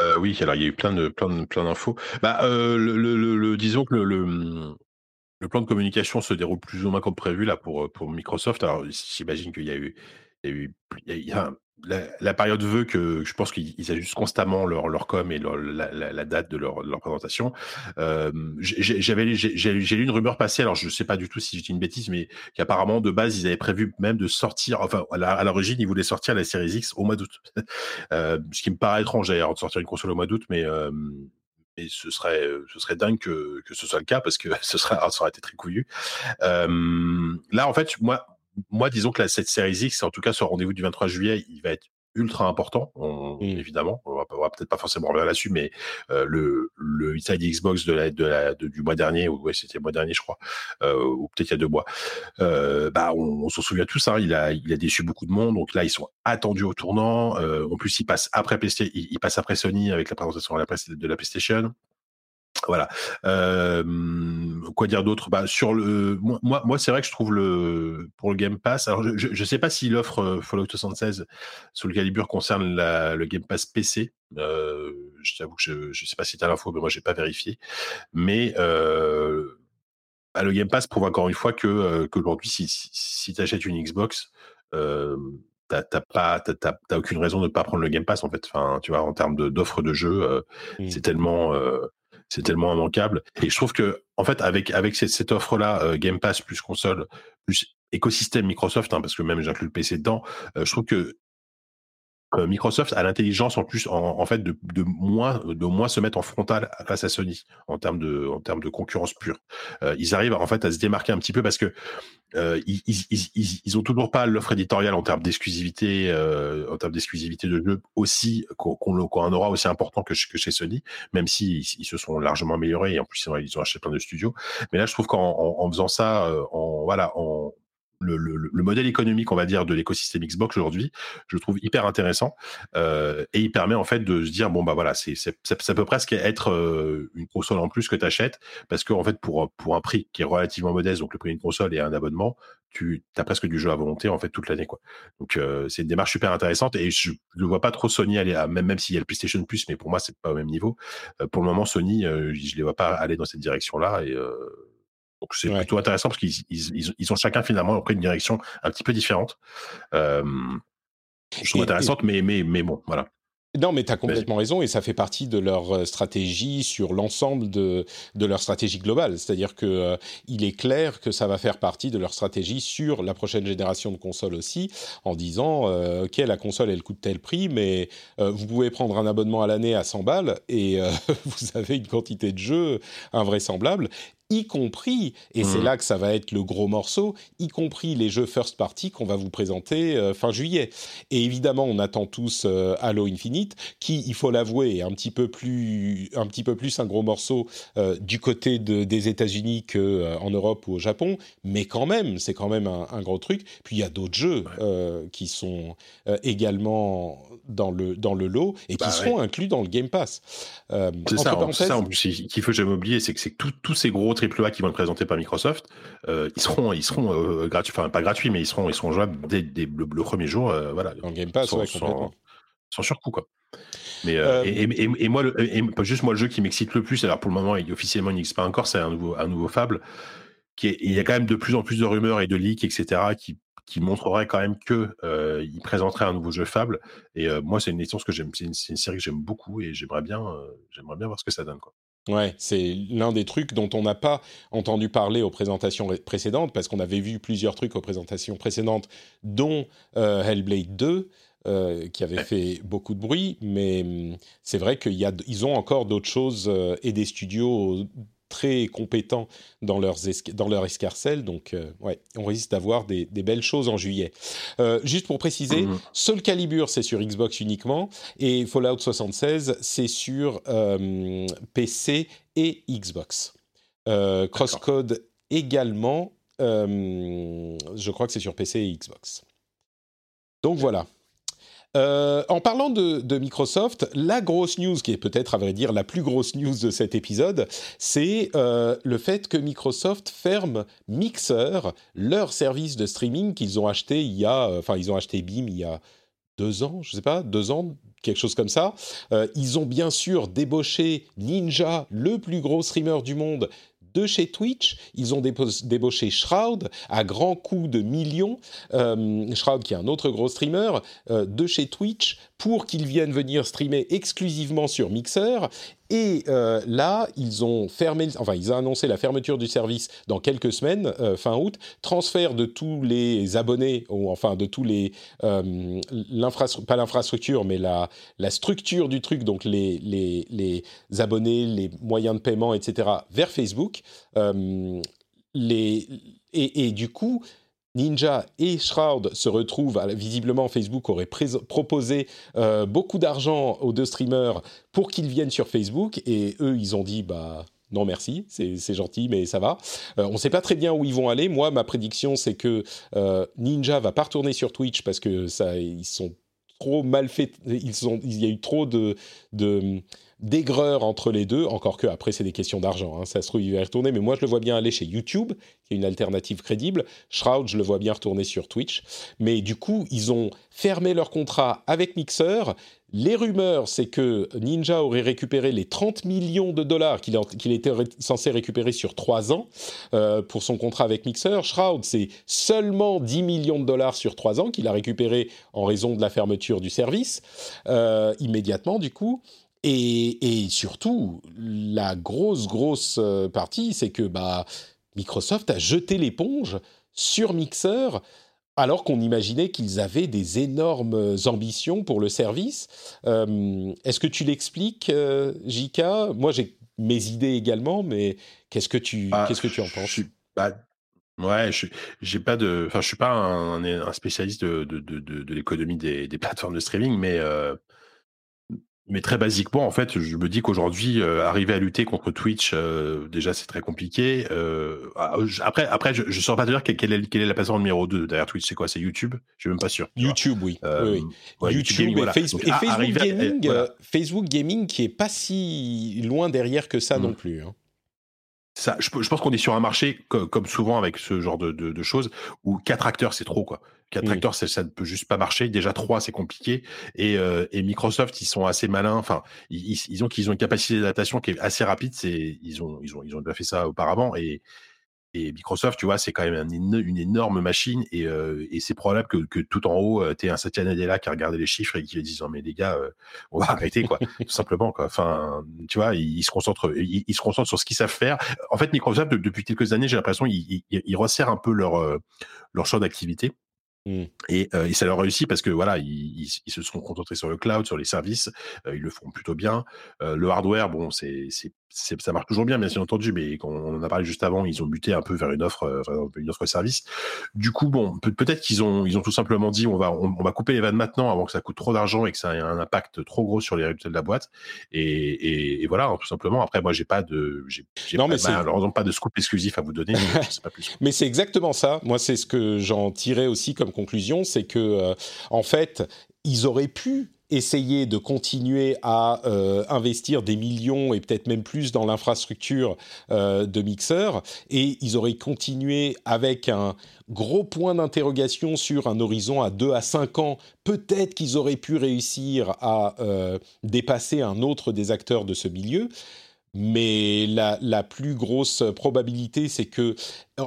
Euh, oui, alors il y a eu plein de plein de plein d'infos. Bah, euh, le, le, disons que le, le, plan de communication se déroule plus ou moins comme prévu là pour pour Microsoft. Alors j'imagine qu'il y a eu y a eu il y a, la, période veut que je pense qu'ils ajustent constamment leur, leur com et la, date de leur, présentation. Euh, j'avais j'ai lu une rumeur passer, alors je ne sais pas du tout si c'est une bêtise, mais qu'apparemment de base ils avaient prévu même de sortir, enfin à l'origine ils voulaient sortir la Series X au mois d'août, *laughs* euh, ce qui me paraît étrange d'ailleurs de sortir une console au mois d'août, mais euh, mais ce serait, ce serait dingue que, que ce soit le cas parce que *laughs* ce serait, ça aurait été très couillu. là, en fait, moi, moi, disons que la, cette série X, en tout cas, le rendez-vous du 23 juillet, il va être ultra important, mmh. évidemment. On va, va peut-être pas forcément revenir là-dessus, mais euh, le, le Inside Xbox de la, de la, du mois dernier, ou ouais, c'était le mois dernier, je crois, euh, ou peut-être il y a deux mois, euh, bah, on, on s'en souvient tous. Hein, il, a, il a déçu beaucoup de monde. Donc là, ils sont attendus au tournant. en plus, il passe après, il, il passe après Sony avec la présentation de la, de la PlayStation. Voilà. Euh, quoi dire d'autre? Bah, sur le, moi, moi, c'est vrai que je trouve le pour le Game Pass. Alors, je ne sais pas si l'offre Fallout 76 sous le calibre concerne la, le Game Pass PC. Euh, je t'avoue que je ne sais pas si tu as l'info, mais moi, j'ai pas vérifié. Mais euh, bah, le Game Pass prouve encore une fois que qu'aujourd'hui, si, si, si tu achètes une Xbox, t'as pas aucune raison de ne pas prendre le Game Pass en fait. Enfin, tu vois, en termes d'offres de, de jeu, euh, mmh. c'est tellement c'est tellement immanquable. Et je trouve que, en fait, avec avec cette, offre-là, euh, Game Pass plus console plus écosystème Microsoft, hein, parce que même j'inclus le PC dedans, euh, je trouve que Microsoft a l'intelligence en plus en, fait de, moins se mettre en frontal face à Sony en termes de concurrence pure. Euh, ils arrivent en fait à se démarquer un petit peu parce que euh, ils, ils, ont toujours pas l'offre éditoriale en termes d'exclusivité en termes d'exclusivité de jeu aussi qu'on aura aussi important que, chez Sony, même si ils, se sont largement améliorés et en plus ils ont acheté plein de studios. Mais là je trouve qu'en en, faisant ça en voilà en le, le, le, modèle économique, on va dire, de l'écosystème Xbox aujourd'hui, je trouve hyper intéressant euh, et il permet en fait de se dire bon bah voilà, c'est ça peut presque être euh, une console en plus que tu achètes parce que en fait pour pour un prix qui est relativement modeste, donc le prix d'une console et un abonnement, tu as presque du jeu à volonté en fait toute l'année quoi. Donc euh, c'est une démarche super intéressante et je ne vois pas trop Sony aller à, même même s'il y a le PlayStation Plus, mais pour moi c'est pas au même niveau. Euh, pour le moment Sony, euh, je les vois pas aller dans cette direction là et donc c'est plutôt intéressant parce qu'ils ils, ils, ont chacun finalement pris une direction un petit peu différente. Euh, je trouve intéressante, mais, mais, mais bon, voilà. Non, mais tu as complètement raison et ça fait partie de leur euh, stratégie sur l'ensemble de, de leur stratégie globale. C'est-à-dire que euh, il est clair que ça va faire partie de leur stratégie sur la prochaine génération de consoles aussi, en disant euh, ok la console elle coûte tel prix, mais vous pouvez prendre un abonnement à l'année à 100 balles et *laughs* vous avez une quantité de jeux invraisemblable y compris, et c'est mmh. là que ça va être le gros morceau, y compris les jeux first party qu'on va vous présenter euh, fin juillet. Et évidemment, on attend tous euh, Halo Infinite, qui, il faut l'avouer, est un petit peu plus, un petit peu plus un gros morceau euh, du côté de, des États-Unis qu'en Europe ou au Japon, mais quand même, c'est quand même un, gros truc. Puis il y a d'autres jeux qui sont également dans le dans le lot et qui bah seront inclus dans le Game Pass. c'est ça, ça, en plus qu'il faut jamais oublier, c'est que c'est tous ces gros AAA qui vont être présentés par Microsoft, euh, ils seront, ils seront euh, gratuits, enfin pas gratuits, mais ils seront, ils seront jouables dès, le, premier jour, euh, voilà. En Game Pass, sans, surcoût, quoi. Mais et, moi, le, juste moi, le jeu qui m'excite le plus, alors pour le moment, il, officiellement, il n'existe pas encore, c'est un nouveau, un nouveau Fable. Qui il y a quand même de plus en plus de rumeurs et de leaks, etc., qui qui montrerait quand même que euh, il présenterait un nouveau jeu Fable. Et moi, c'est une licence que j'aime, c'est une, série que j'aime beaucoup et j'aimerais bien, j'aimerais bien voir ce que ça donne, quoi. Ouais, c'est l'un des trucs dont on n'a pas entendu parler aux présentations précédentes, parce qu'on avait vu plusieurs trucs aux présentations précédentes, dont Hellblade 2, qui avait fait beaucoup de bruit, mais hum, c'est vrai qu'ils ont encore d'autres choses et des studios très compétents dans, leurs dans leur escarcelle. Donc, euh, ouais, on risque d'avoir des, belles choses en juillet. Euh, juste pour préciser, mmh. Soul Calibur, c'est sur Xbox uniquement, et Fallout 76, c'est sur euh, PC et Xbox. Crosscode également, je crois que c'est sur PC et Xbox. Donc voilà. Euh, en parlant de, Microsoft, la grosse news, qui est peut-être à vrai dire la plus grosse news de cet épisode, c'est euh, le fait que Microsoft ferme Mixer, leur service de streaming qu'ils ont acheté il y a, enfin ils ont acheté BIM il y a deux ans, je sais pas, deux ans, quelque chose comme ça. Euh, ils ont bien sûr débauché Ninja, le plus gros streamer du monde, de chez Twitch. Ils ont débauché Shroud à grands coups de millions. Euh, Shroud, qui est un autre gros streamer, euh, de chez Twitch, pour qu'ils viennent venir streamer exclusivement sur Mixer. Et euh, là, ils ont fermé, enfin, ils ont annoncé la fermeture du service dans quelques semaines, euh, fin août, transfert de tous les abonnés, ou enfin de tous les, euh, pas l'infrastructure, mais la, la structure du truc, donc les, les, les abonnés, les moyens de paiement, etc., vers Facebook. les, et, et, du coup, Ninja et Shroud se retrouvent, visiblement Facebook aurait proposé euh, beaucoup d'argent aux deux streamers pour qu'ils viennent sur Facebook et eux ils ont dit bah non merci, c'est gentil mais ça va. Euh, on ne sait pas très bien où ils vont aller. Moi ma prédiction c'est que euh, Ninja va pas retourner sur Twitch parce que ça ils sont trop mal faits, ils sont, il y a eu trop de d'aigreur entre les deux, encore que après c'est des questions d'argent, hein. ça se trouve il va y retourner, mais moi je le vois bien aller chez YouTube, qui est une alternative crédible, Shroud je le vois bien retourner sur Twitch, mais du coup ils ont fermé leur contrat avec Mixer, les rumeurs c'est que Ninja aurait récupéré les 30 millions de dollars qu'il était censé récupérer sur 3 ans euh, pour son contrat avec Mixer, Shroud c'est seulement 10 millions de dollars sur 3 ans qu'il a récupéré en raison de la fermeture du service, euh, immédiatement du coup, et, surtout, la grosse, grosse euh, partie, c'est que bah, Microsoft a jeté l'éponge sur Mixer alors qu'on imaginait qu'ils avaient des énormes ambitions pour le service. Euh, est-ce que tu l'expliques, euh, Jika Moi, j'ai mes idées également, mais qu'est-ce que tu, bah, qu'est-ce que tu en penses? je, bah, Ouais, je j'ai pas de, enfin, je suis pas un, spécialiste de, de, de, l'économie des, des, plateformes de streaming, mais mais très basiquement, en fait, je me dis qu'aujourd'hui, euh, arriver à lutter contre Twitch, euh, déjà, c'est très compliqué. Euh, ah, après, après, je ne saurais pas te dire quelle est, quelle est la plateforme numéro 2 derrière Twitch. C'est quoi? C'est YouTube? Je suis même pas sûr. YouTube, oui. oui, oui. YouTube, et, Facebook, et Facebook Gaming, Facebook Gaming, qui est pas si loin derrière que ça mmh. non plus. Hein ça, je, pense qu'on est sur un marché comme souvent avec ce genre de, choses où quatre acteurs c'est trop quoi. Quatre acteurs ça, ne peut juste pas marcher. Déjà trois c'est compliqué et, euh, et, Microsoft ils sont assez malins. Enfin ils, ils ont qu'ils ont une capacité d'adaptation qui est assez rapide. C'est ils ont ils ont ils ont déjà fait ça auparavant et et Microsoft, tu vois, c'est quand même une énorme machine et, euh, et c'est probable que, que, tout en haut, euh, tu es un Satya Nadella qui a regardé les chiffres et qui dit mais les gars, euh, on va arrêter quoi, *laughs* tout simplement quoi. Enfin, tu vois, ils, se concentrent, ils, se concentrent sur ce qu'ils savent faire. En fait, Microsoft depuis quelques années, j'ai l'impression ils, ils, resserrent un peu leur leur champ d'activité. Mmh. Et, et, ça leur réussit parce que voilà, ils, ils, se sont concentrés sur le cloud, sur les services, ils le font plutôt bien. le hardware, bon, c'est ça marche toujours bien, bien entendu, mais quand on en a parlé juste avant, ils ont buté un peu vers une offre, euh, une offre service. Du coup, bon, peut-être qu'ils ont, ils ont tout simplement dit, on va, on, va couper les vannes maintenant avant que ça coûte trop d'argent et que ça ait un impact trop gros sur les résultats de la boîte. Et, et, voilà, hein, tout simplement. Après, moi, j'ai pas de, j'ai, non, pas, mais malheureusement pas de scoop exclusif à vous donner. *laughs* mais c'est exactement ça. Moi, c'est ce que j'en tirais aussi comme conclusion, c'est que, euh, en fait, ils auraient pu essayer de continuer à euh, investir des millions et peut-être même plus dans l'infrastructure euh, de Mixer et ils auraient continué avec un gros point d'interrogation sur un horizon à 2 à 5 ans. Peut-être qu'ils auraient pu réussir à euh, dépasser un autre des acteurs de ce milieu. Mais la, plus grosse probabilité, c'est que...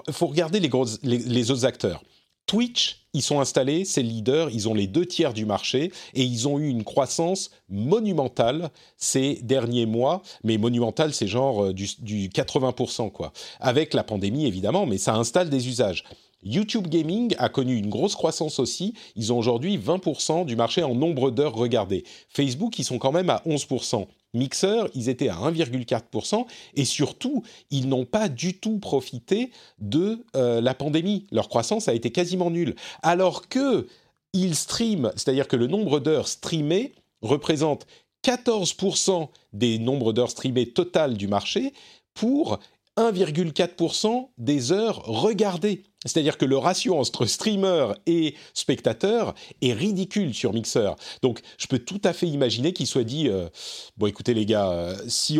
Il faut regarder les autres acteurs. Twitch, ils sont installés, c'est le leader, ils ont les deux tiers du marché et ils ont eu une croissance monumentale ces derniers mois. Mais monumentale, c'est genre euh, du, du 80%, quoi. Avec la pandémie, évidemment, mais ça installe des usages. YouTube Gaming a connu une grosse croissance aussi. Ils ont aujourd'hui 20% du marché en nombre d'heures regardées. Facebook, ils sont quand même à 11%. Mixer, ils étaient à 1,4% et surtout, ils n'ont pas du tout profité de euh, la pandémie. Leur croissance a été quasiment nulle. Alors que ils streament, c'est-à-dire que le nombre d'heures streamées représente 14% des nombres d'heures streamées totales du marché pour 1,4% des heures regardées. C'est-à-dire que le ratio entre streamer et spectateur est ridicule sur Mixer. Donc, je peux tout à fait imaginer qu'il soit dit euh, bon, écoutez les gars, euh,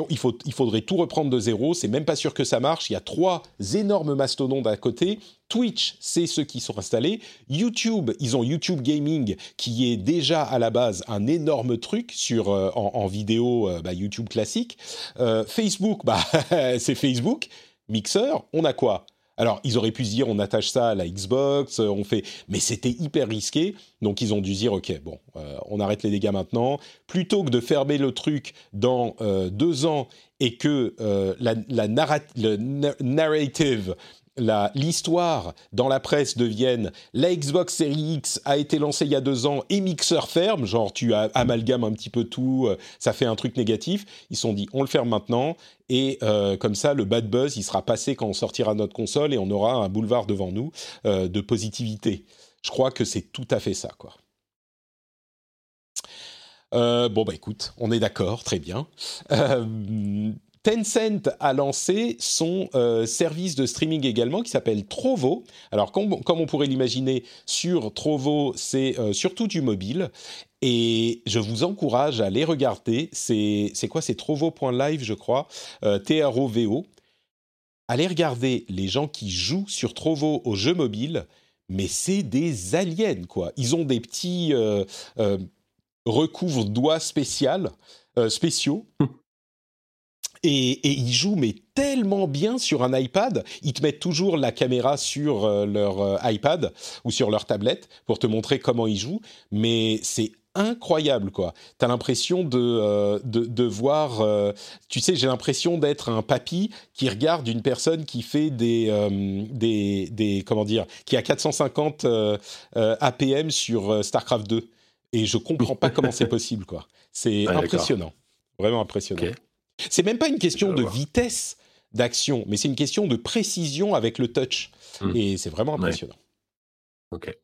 il, faudrait tout reprendre de zéro. C'est même pas sûr que ça marche. Il y a trois énormes mastodontes à côté. Twitch, c'est ceux qui sont installés. YouTube, ils ont YouTube Gaming, qui est déjà à la base un énorme truc sur euh, en, vidéo bah, YouTube classique. Facebook, bah, *laughs* c'est Facebook. Mixer, on a quoi? Alors, ils auraient pu se dire, on attache ça à la Xbox, euh, on fait, mais c'était hyper risqué. Donc, ils ont dû dire, ok, bon, euh, on arrête les dégâts maintenant. Plutôt que de fermer le truc dans euh, deux ans et que la, narrative l'histoire dans la presse devienne la Xbox Series X a été lancée il y a deux ans et Mixer ferme, genre tu amalgames un petit peu tout, euh, ça fait un truc négatif. Ils se sont dit on le ferme maintenant et euh, comme ça le bad buzz il sera passé quand on sortira notre console et on aura un boulevard devant nous euh, de positivité. Je crois que c'est tout à fait ça quoi. Bon bah écoute, on est d'accord, très bien. Tencent a lancé son euh, service de streaming également qui s'appelle Trovo. Alors comme, on pourrait l'imaginer, sur Trovo, c'est euh, surtout du mobile. Et je vous encourage à aller regarder. C'est quoi? C'est trovo.live, je crois. Euh, T-R-O-V-O. Allez regarder les gens qui jouent sur Trovo aux jeux mobiles. Mais c'est des aliens, quoi. Ils ont des petits euh, recouvre-doigts spéciaux. *laughs* Et, et, ils jouent mais tellement bien sur un iPad. Ils te mettent toujours la caméra sur euh, leur euh, iPad ou sur leur tablette pour te montrer comment ils jouent. Mais c'est incroyable quoi. T'as l'impression de, euh, de, de voir, euh, tu sais, j'ai l'impression d'être un papy qui regarde une personne qui fait des euh, des, des comment dire, qui a 450 APM sur Starcraft 2 et je comprends pas comment c'est possible quoi. C'est impressionnant, vraiment impressionnant. Okay. C'est même pas une question de vitesse d'action, mais c'est une question de précision avec le touch. Mmh. Et c'est vraiment impressionnant. Ouais. Ok.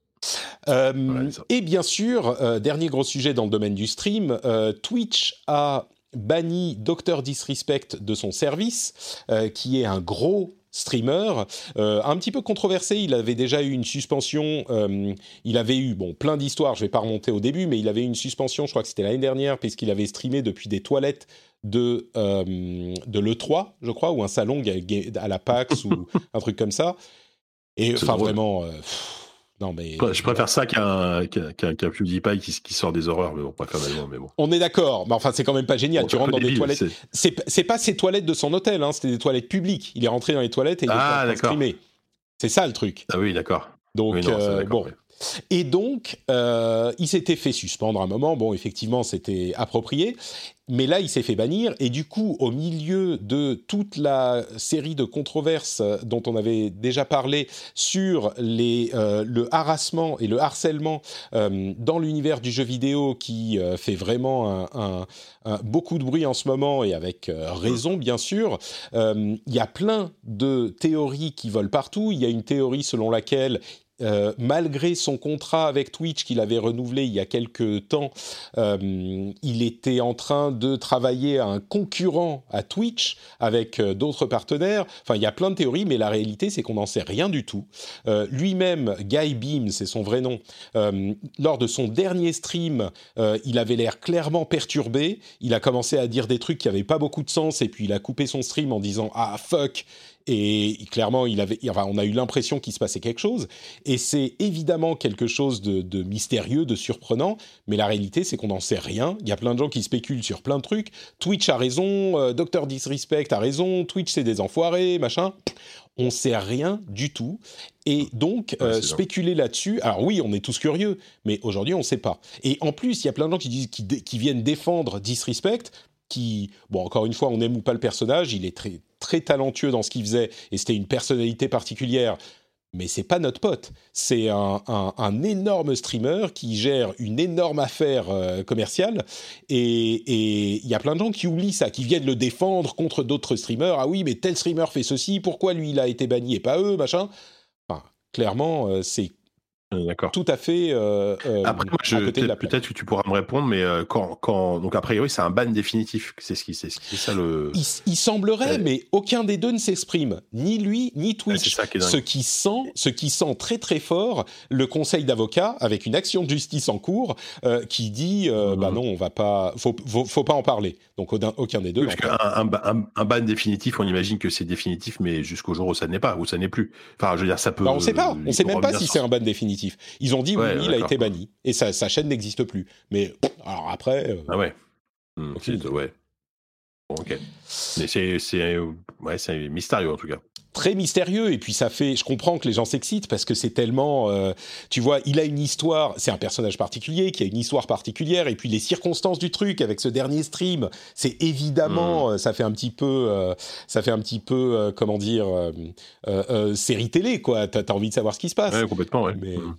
Euh, voilà, et bien sûr, euh, dernier gros sujet dans le domaine du stream, euh, Twitch a banni Dr Disrespect de son service, qui est un gros streamer, euh, un petit peu controversé. Il avait déjà eu une suspension. Euh, il avait eu bon plein d'histoires. Je vais pas remonter au début, mais il avait eu une suspension. Je crois que c'était l'année dernière, puisqu'il avait streamé depuis des toilettes de euh, de l'E3, je crois, ou un salon à la PAX *laughs* ou un truc comme ça. Et enfin vraiment. Pff, non, mais... Je préfère ça qu'un qu'un qu qu PewDiePie qui, qui sort des horreurs, mais bon, personnellement, mais bon. On est d'accord, mais enfin, c'est quand même pas génial. Bon, tu rentres dans des toilettes. C'est pas ses toilettes de son hôtel, hein, c'était des toilettes publiques. Il est rentré dans les toilettes et il ah, est streamé. C'est ça le truc. Ah oui, d'accord. Donc, oui, non, euh, bon. Et donc, euh, il s'était fait suspendre un moment. Bon, effectivement, c'était approprié. Mais là, il s'est fait bannir. Et du coup, au milieu de toute la série de controverses dont on avait déjà parlé sur les, euh, le harassement et le harcèlement euh, dans l'univers du jeu vidéo qui fait vraiment beaucoup de bruit en ce moment et avec raison, bien sûr, il y a plein de théories qui volent partout. Il y a une théorie selon laquelle euh, malgré son contrat avec Twitch qu'il avait renouvelé il y a quelques temps, euh, il était en train de travailler à un concurrent à Twitch avec euh, d'autres partenaires. Enfin, il y a plein de théories, mais la réalité, c'est qu'on n'en sait rien du tout. Lui-même, Guy Beam, c'est son vrai nom, lors de son dernier stream, il avait l'air clairement perturbé. Il a commencé à dire des trucs qui n'avaient pas beaucoup de sens, et puis il a coupé son stream en disant Ah fuck et clairement, il avait, enfin, on a eu l'impression qu'il se passait quelque chose. Et c'est évidemment quelque chose de, mystérieux, de surprenant. Mais la réalité, c'est qu'on n'en sait rien. Il y a plein de gens qui spéculent sur plein de trucs. Twitch a raison, euh, Dr Disrespect a raison, Twitch c'est des enfoirés, machin. On sait rien du tout. Et donc, euh, spéculer là-dessus, alors oui, on est tous curieux, mais aujourd'hui, on ne sait pas. Et en plus, il y a plein de gens qui, disent, qui, qui viennent défendre Disrespect, qui, bon, encore une fois, on aime ou pas le personnage, il est très, très talentueux dans ce qu'il faisait et c'était une personnalité particulière. Mais c'est pas notre pote. C'est un, un, énorme streamer qui gère une énorme affaire euh, commerciale. Et il y a plein de gens qui oublient ça, qui viennent le défendre contre d'autres streamers. Ah oui, mais tel streamer fait ceci, pourquoi lui il a été banni et pas eux, machin? Enfin, clairement, euh, c'est d'accord. Tout à fait. Euh, euh, après, peut-être que tu pourras me répondre, mais quand, quand, donc a priori, c'est un ban définitif. C'est ce qui, c'est ça le. Il, semblerait, mais aucun des deux ne s'exprime, ni lui ni Twitch. ce qui sent, ce qui sent très très fort le conseil d'avocats avec une action de justice en cours qui dit, bah mhm. non, on va pas, faut, faut, pas en parler. Donc aucun, des deux. parce qu'un un, ban définitif, on imagine que c'est définitif, mais jusqu'au jour où ça n'est pas, où ça n'est plus. Enfin, je veux dire, ça peut. Bah, on ne sait pas. On sait même pas si c'est un ban définitif. Ils ont dit oui, il a été banni et sa, chaîne n'existe plus. Mais alors après. Euh, ah ouais. Hmm, ouais. ok. Mais c'est ouais, mystérieux en tout cas très mystérieux et puis ça fait je comprends que les gens s'excitent parce que c'est tellement euh, tu vois il a une histoire c'est un personnage particulier qui a une histoire particulière et puis les circonstances du truc avec ce dernier stream c'est évidemment hmm. euh, ça fait un petit peu euh, ça fait un petit peu comment dire série télé quoi t'as as envie de savoir ce qui se passe ouais, complètement ouais. mais hmm.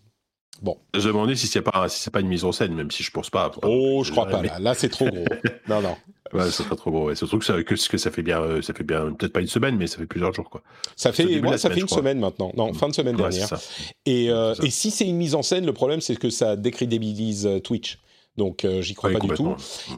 Bon. Je me demandais si c'est pas si c'est pas une mise en scène, même si je pense pas. Oh, je crois pas. Là, là c'est trop gros. *laughs* non, non. Ouais, c'est pas trop gros. Ouais. Surtout que ça, que, que ça fait bien, euh, ça fait bien, peut-être pas une semaine, mais ça fait plusieurs jours, quoi. Ça fait, moi, ça fait une semaine maintenant. Non, fin de semaine dernière. Et, euh, et si c'est une mise en scène, le problème, c'est que ça décrédibilise euh, Twitch. Donc, j'y crois pas du tout.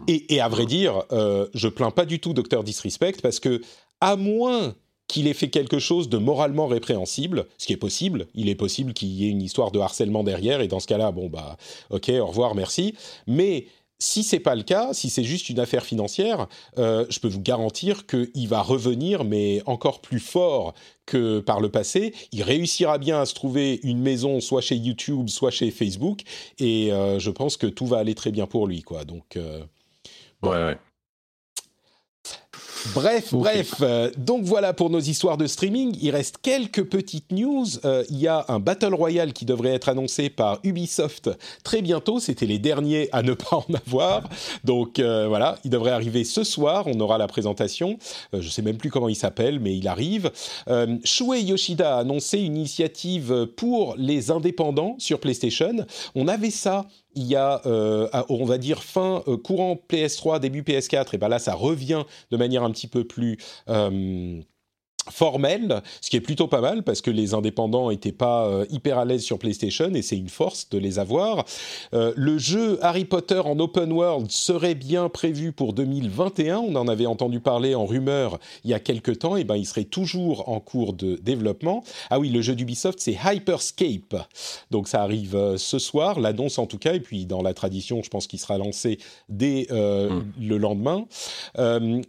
Et, et, à vrai dire, je plains pas du tout Docteur Disrespect parce que, à moins qu'il ait fait quelque chose de moralement répréhensible, ce qui est possible. Il est possible qu'il y ait une histoire de harcèlement derrière, et dans ce cas-là, bon bah, ok, au revoir, merci. Mais si c'est pas le cas, si c'est juste une affaire financière, euh, je peux vous garantir qu'il va revenir, mais encore plus fort que par le passé. Il réussira bien à se trouver une maison, soit chez YouTube, soit chez Facebook, et euh, je pense que tout va aller très bien pour lui, quoi. Donc, euh, ouais, ouais. Bref, bref. Euh, donc voilà pour nos histoires de streaming. Il reste quelques petites news. Euh, il y a un Battle Royale qui devrait être annoncé par Ubisoft très bientôt. C'était les derniers à ne *laughs* pas en avoir. Donc euh, voilà, il devrait arriver ce soir. On aura la présentation. je ne sais même plus comment il s'appelle, mais il arrive. Shuei Yoshida a annoncé une initiative pour les indépendants sur PlayStation. On avait ça il y a, euh, on va dire, fin euh, courant PS3, début PS4, et ben là, ça revient de manière un petit peu plus euh, formel, ce qui est plutôt pas mal parce que les indépendants n'étaient pas euh, hyper à l'aise sur PlayStation et c'est une force de les avoir. Euh, le jeu Harry Potter en open world serait bien prévu pour 2021. On en avait entendu parler en rumeur il y a quelques temps. Et ben, il serait toujours en cours de développement. Ah oui, le jeu d'Ubisoft c'est Hyperscape. Donc ça arrive euh, ce soir, l'annonce en tout cas. Et puis dans la tradition, je pense qu'il sera lancé dès hmm. le lendemain.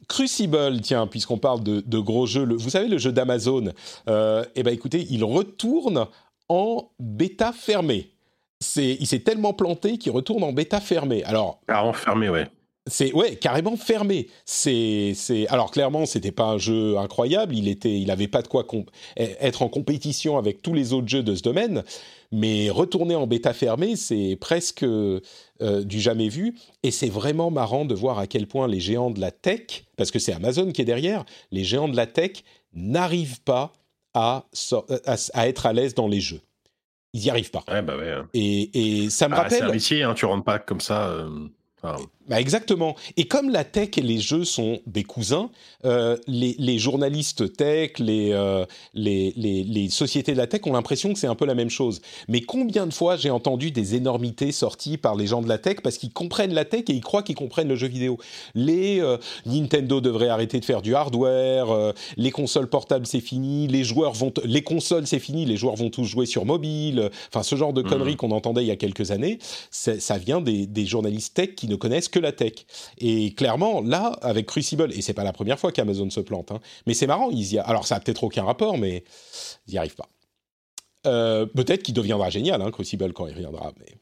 Crucible, tiens, puisqu'on parle de, de, gros jeux, vous savez le jeu d'Amazon, euh, eh ben écoutez, il retourne en bêta fermée. C'est, il s'est tellement planté qu'il retourne en bêta fermée. Alors, carrément fermé, ouais. C'est ouais, carrément fermé. C'est, c'est alors clairement, c'était pas un jeu incroyable. Il était, il avait pas de quoi être en compétition avec tous les autres jeux de ce domaine. Mais retourner en bêta fermée, c'est presque euh, du jamais vu. Et c'est vraiment marrant de voir à quel point les géants de la tech, parce que c'est Amazon qui est derrière, les géants de la tech n'arrivent pas à, à, être à l'aise dans les jeux. Ils n'y arrivent pas. Ouais, bah ouais. Hein. Et, et, ça me ah, rappelle. C'est un métier, hein, tu rentres pas comme ça. Euh, bah exactement. Et comme la tech et les jeux sont des cousins, euh, les, les, journalistes tech, les, euh, les, sociétés de la tech ont l'impression que c'est un peu la même chose. Mais combien de fois j'ai entendu des énormités sorties par les gens de la tech parce qu'ils comprennent la tech et ils croient qu'ils comprennent le jeu vidéo. Les euh, Nintendo devraient arrêter de faire du hardware, les consoles portables c'est fini, les joueurs vont, les consoles c'est fini, les joueurs vont tous jouer sur mobile. Enfin, ce genre de conneries mmh. qu'on entendait il y a quelques années, ça vient des, des journalistes tech qui ne connaissent que la tech. Et clairement, là, avec Crucible, et c'est pas la première fois qu'Amazon se plante, hein, mais c'est marrant, ils y a... alors ça a peut-être aucun rapport, mais ils n'y arrivent pas. Euh, peut-être qu'il deviendra génial, hein, Crucible, quand il reviendra, mais...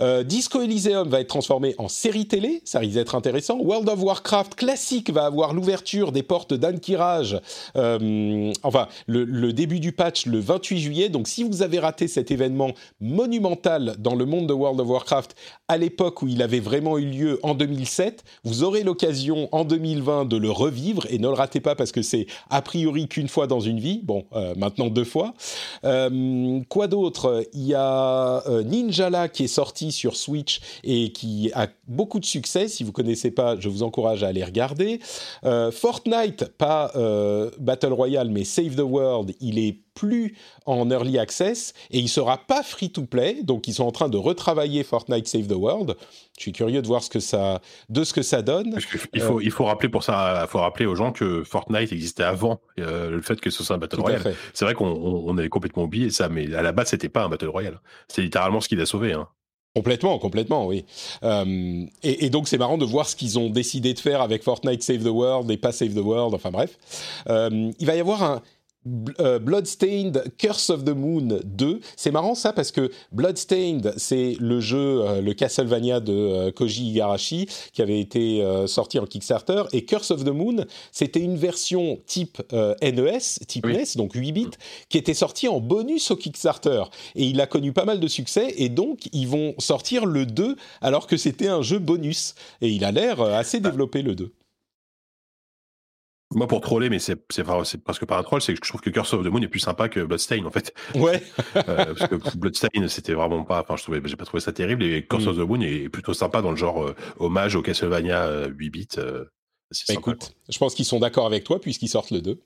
Euh, Disco Elysium va être transformé en série télé, ça risque d'être intéressant. World of Warcraft classique va avoir l'ouverture des portes d'Ankirage, euh, enfin le, début du patch le 28 juillet. Donc si vous avez raté cet événement monumental dans le monde de World of Warcraft à l'époque où il avait vraiment eu lieu en 2007, vous aurez l'occasion en 2020 de le revivre et ne le ratez pas parce que c'est a priori qu'une fois dans une vie. Bon, euh, maintenant deux fois. quoi d'autre? Il y a Ninjala qui est sorti sur Switch et qui a beaucoup de succès. Si vous connaissez pas, je vous encourage à aller regarder. Euh, Fortnite, pas euh, Battle Royale, mais Save the World, il est plus en early access et il sera pas free to play. Donc ils sont en train de retravailler Fortnite Save the World. Je suis curieux de voir ce que ça, de ce que ça donne. Il faut, il faut rappeler pour ça, faut rappeler aux gens que Fortnite existait avant euh, le fait que ce soit un battle royale. C'est vrai qu'on on avait complètement oublié ça, mais à la base c'était pas un battle royale. C'est littéralement ce qui l'a sauvé. Hein. Complètement, complètement, oui. Euh, et, donc c'est marrant de voir ce qu'ils ont décidé de faire avec Fortnite Save the World et pas Save the World, enfin bref. Euh, il va y avoir un, Bloodstained Curse of the Moon 2. C'est marrant ça parce que Bloodstained, c'est le jeu, euh, le Castlevania de euh, Koji Igarashi qui avait été sorti en Kickstarter. Et Curse of the Moon, c'était une version type NES, type NES, donc 8 bits, qui était sortie en bonus au Kickstarter. Et il a connu pas mal de succès et donc ils vont sortir le 2 alors que c'était un jeu bonus. Et il a l'air assez développé le 2. Moi, pour troller, mais c'est presque pas un troll, c'est que je trouve que Curse of the Moon est plus sympa que Bloodstain, en fait. *laughs* Ouais. *laughs* euh, parce que Bloodstain, c'était vraiment pas. Enfin, je trouvais, j'ai pas trouvé ça terrible. Et Curse mm. of the Moon est plutôt sympa dans le genre euh, hommage au Castlevania 8 euh, bits. Bah, écoute, je pense qu'ils sont d'accord avec toi puisqu'ils sortent le 2.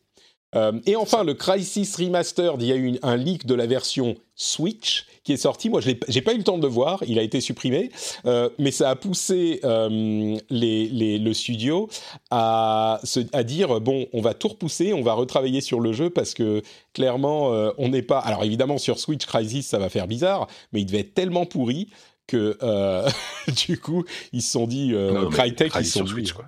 Euh, et enfin, le Crisis Remastered, il y a eu un leak de la version Switch qui est sorti. Moi, je n'ai pas eu le temps de le voir, il a été supprimé, euh, mais ça a poussé euh, les, les, le studio à, se, à dire bon, on va tout repousser, on va retravailler sur le jeu parce que clairement, euh, on n'est pas. Alors évidemment, sur Switch Crisis, ça va faire bizarre, mais il devait être tellement pourri que *laughs* du coup, ils se sont dit Crytek, ils sont Switch, quoi.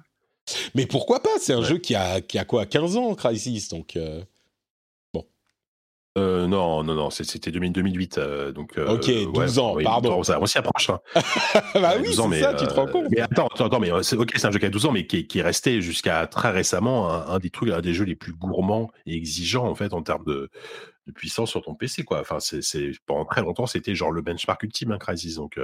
Mais pourquoi pas? C'est un jeu qui a, qui a quoi? 15 ans, Crisis, donc... Euh, bon. Euh, non, non, non, c'était 2008, euh, donc... ok, 12 ans, pardon. on s'y approche. Hein. *laughs* bah oui, c'est ça, tu te rends compte. Mais attends, attends, mais c'est ok, c'est un jeu qui a 12 ans, mais qui, qui est resté jusqu'à très récemment un, des trucs, un des jeux les plus gourmands et exigeants, en fait, en termes de, de puissance sur ton PC quoi. Enfin c'est pendant très longtemps c'était genre le benchmark ultime hein, Crisis donc,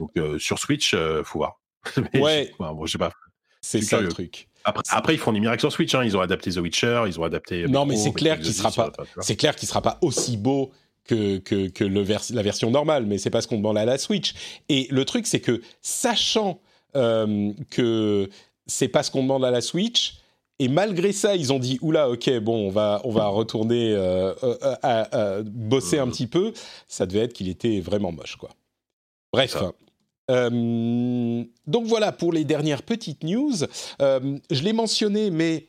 donc sur Switch faut voir. *laughs* ouais. bon, je sais pas. C'est ça le truc. Après, ils font des miracles sur Switch. Hein. Ils ont adapté The Witcher, ils ont adapté. Non, mais c'est clair qu'il sera pas. C'est clair qu'il sera pas aussi beau que, que, que le la version normale, mais c'est pas ce qu'on demande à la Switch. Et le truc, c'est que sachant euh, que c'est pas ce qu'on demande à la Switch, et malgré ça, ils ont dit oula, ok, bon, on va on va retourner euh, euh, à, bosser un petit peu. Ça devait être qu'il était vraiment moche, quoi. Bref. Euh, donc voilà pour les dernières petites news. Euh, je l'ai mentionné, mais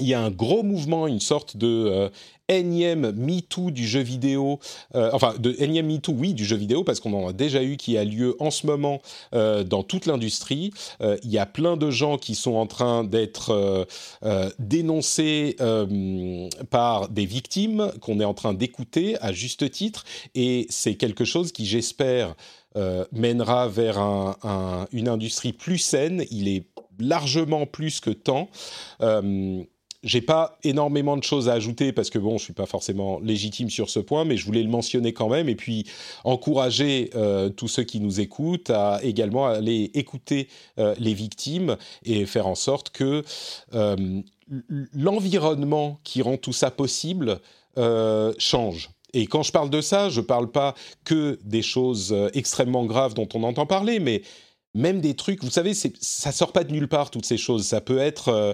il y a un gros mouvement, une sorte de euh, énième MeToo du jeu vidéo, enfin de énième MeToo, oui, du jeu vidéo, parce qu'on en a déjà eu qui a lieu en ce moment dans toute l'industrie. il y a plein de gens qui sont en train d'être dénoncés par des victimes qu'on est en train d'écouter à juste titre, et c'est quelque chose qui, j'espère, euh, mènera vers une industrie plus saine. Il est largement plus que temps. Euh, j'ai pas énormément de choses à ajouter parce que bon, je suis pas forcément légitime sur ce point, mais je voulais le mentionner quand même et puis encourager euh, tous ceux qui nous écoutent à également aller écouter euh, les victimes et faire en sorte que l'environnement qui rend tout ça possible change. Et quand je parle de ça, je ne parle pas que des choses euh, extrêmement graves dont on entend parler, mais même des trucs, vous savez, ça sort pas de nulle part toutes ces choses. Ça peut être euh,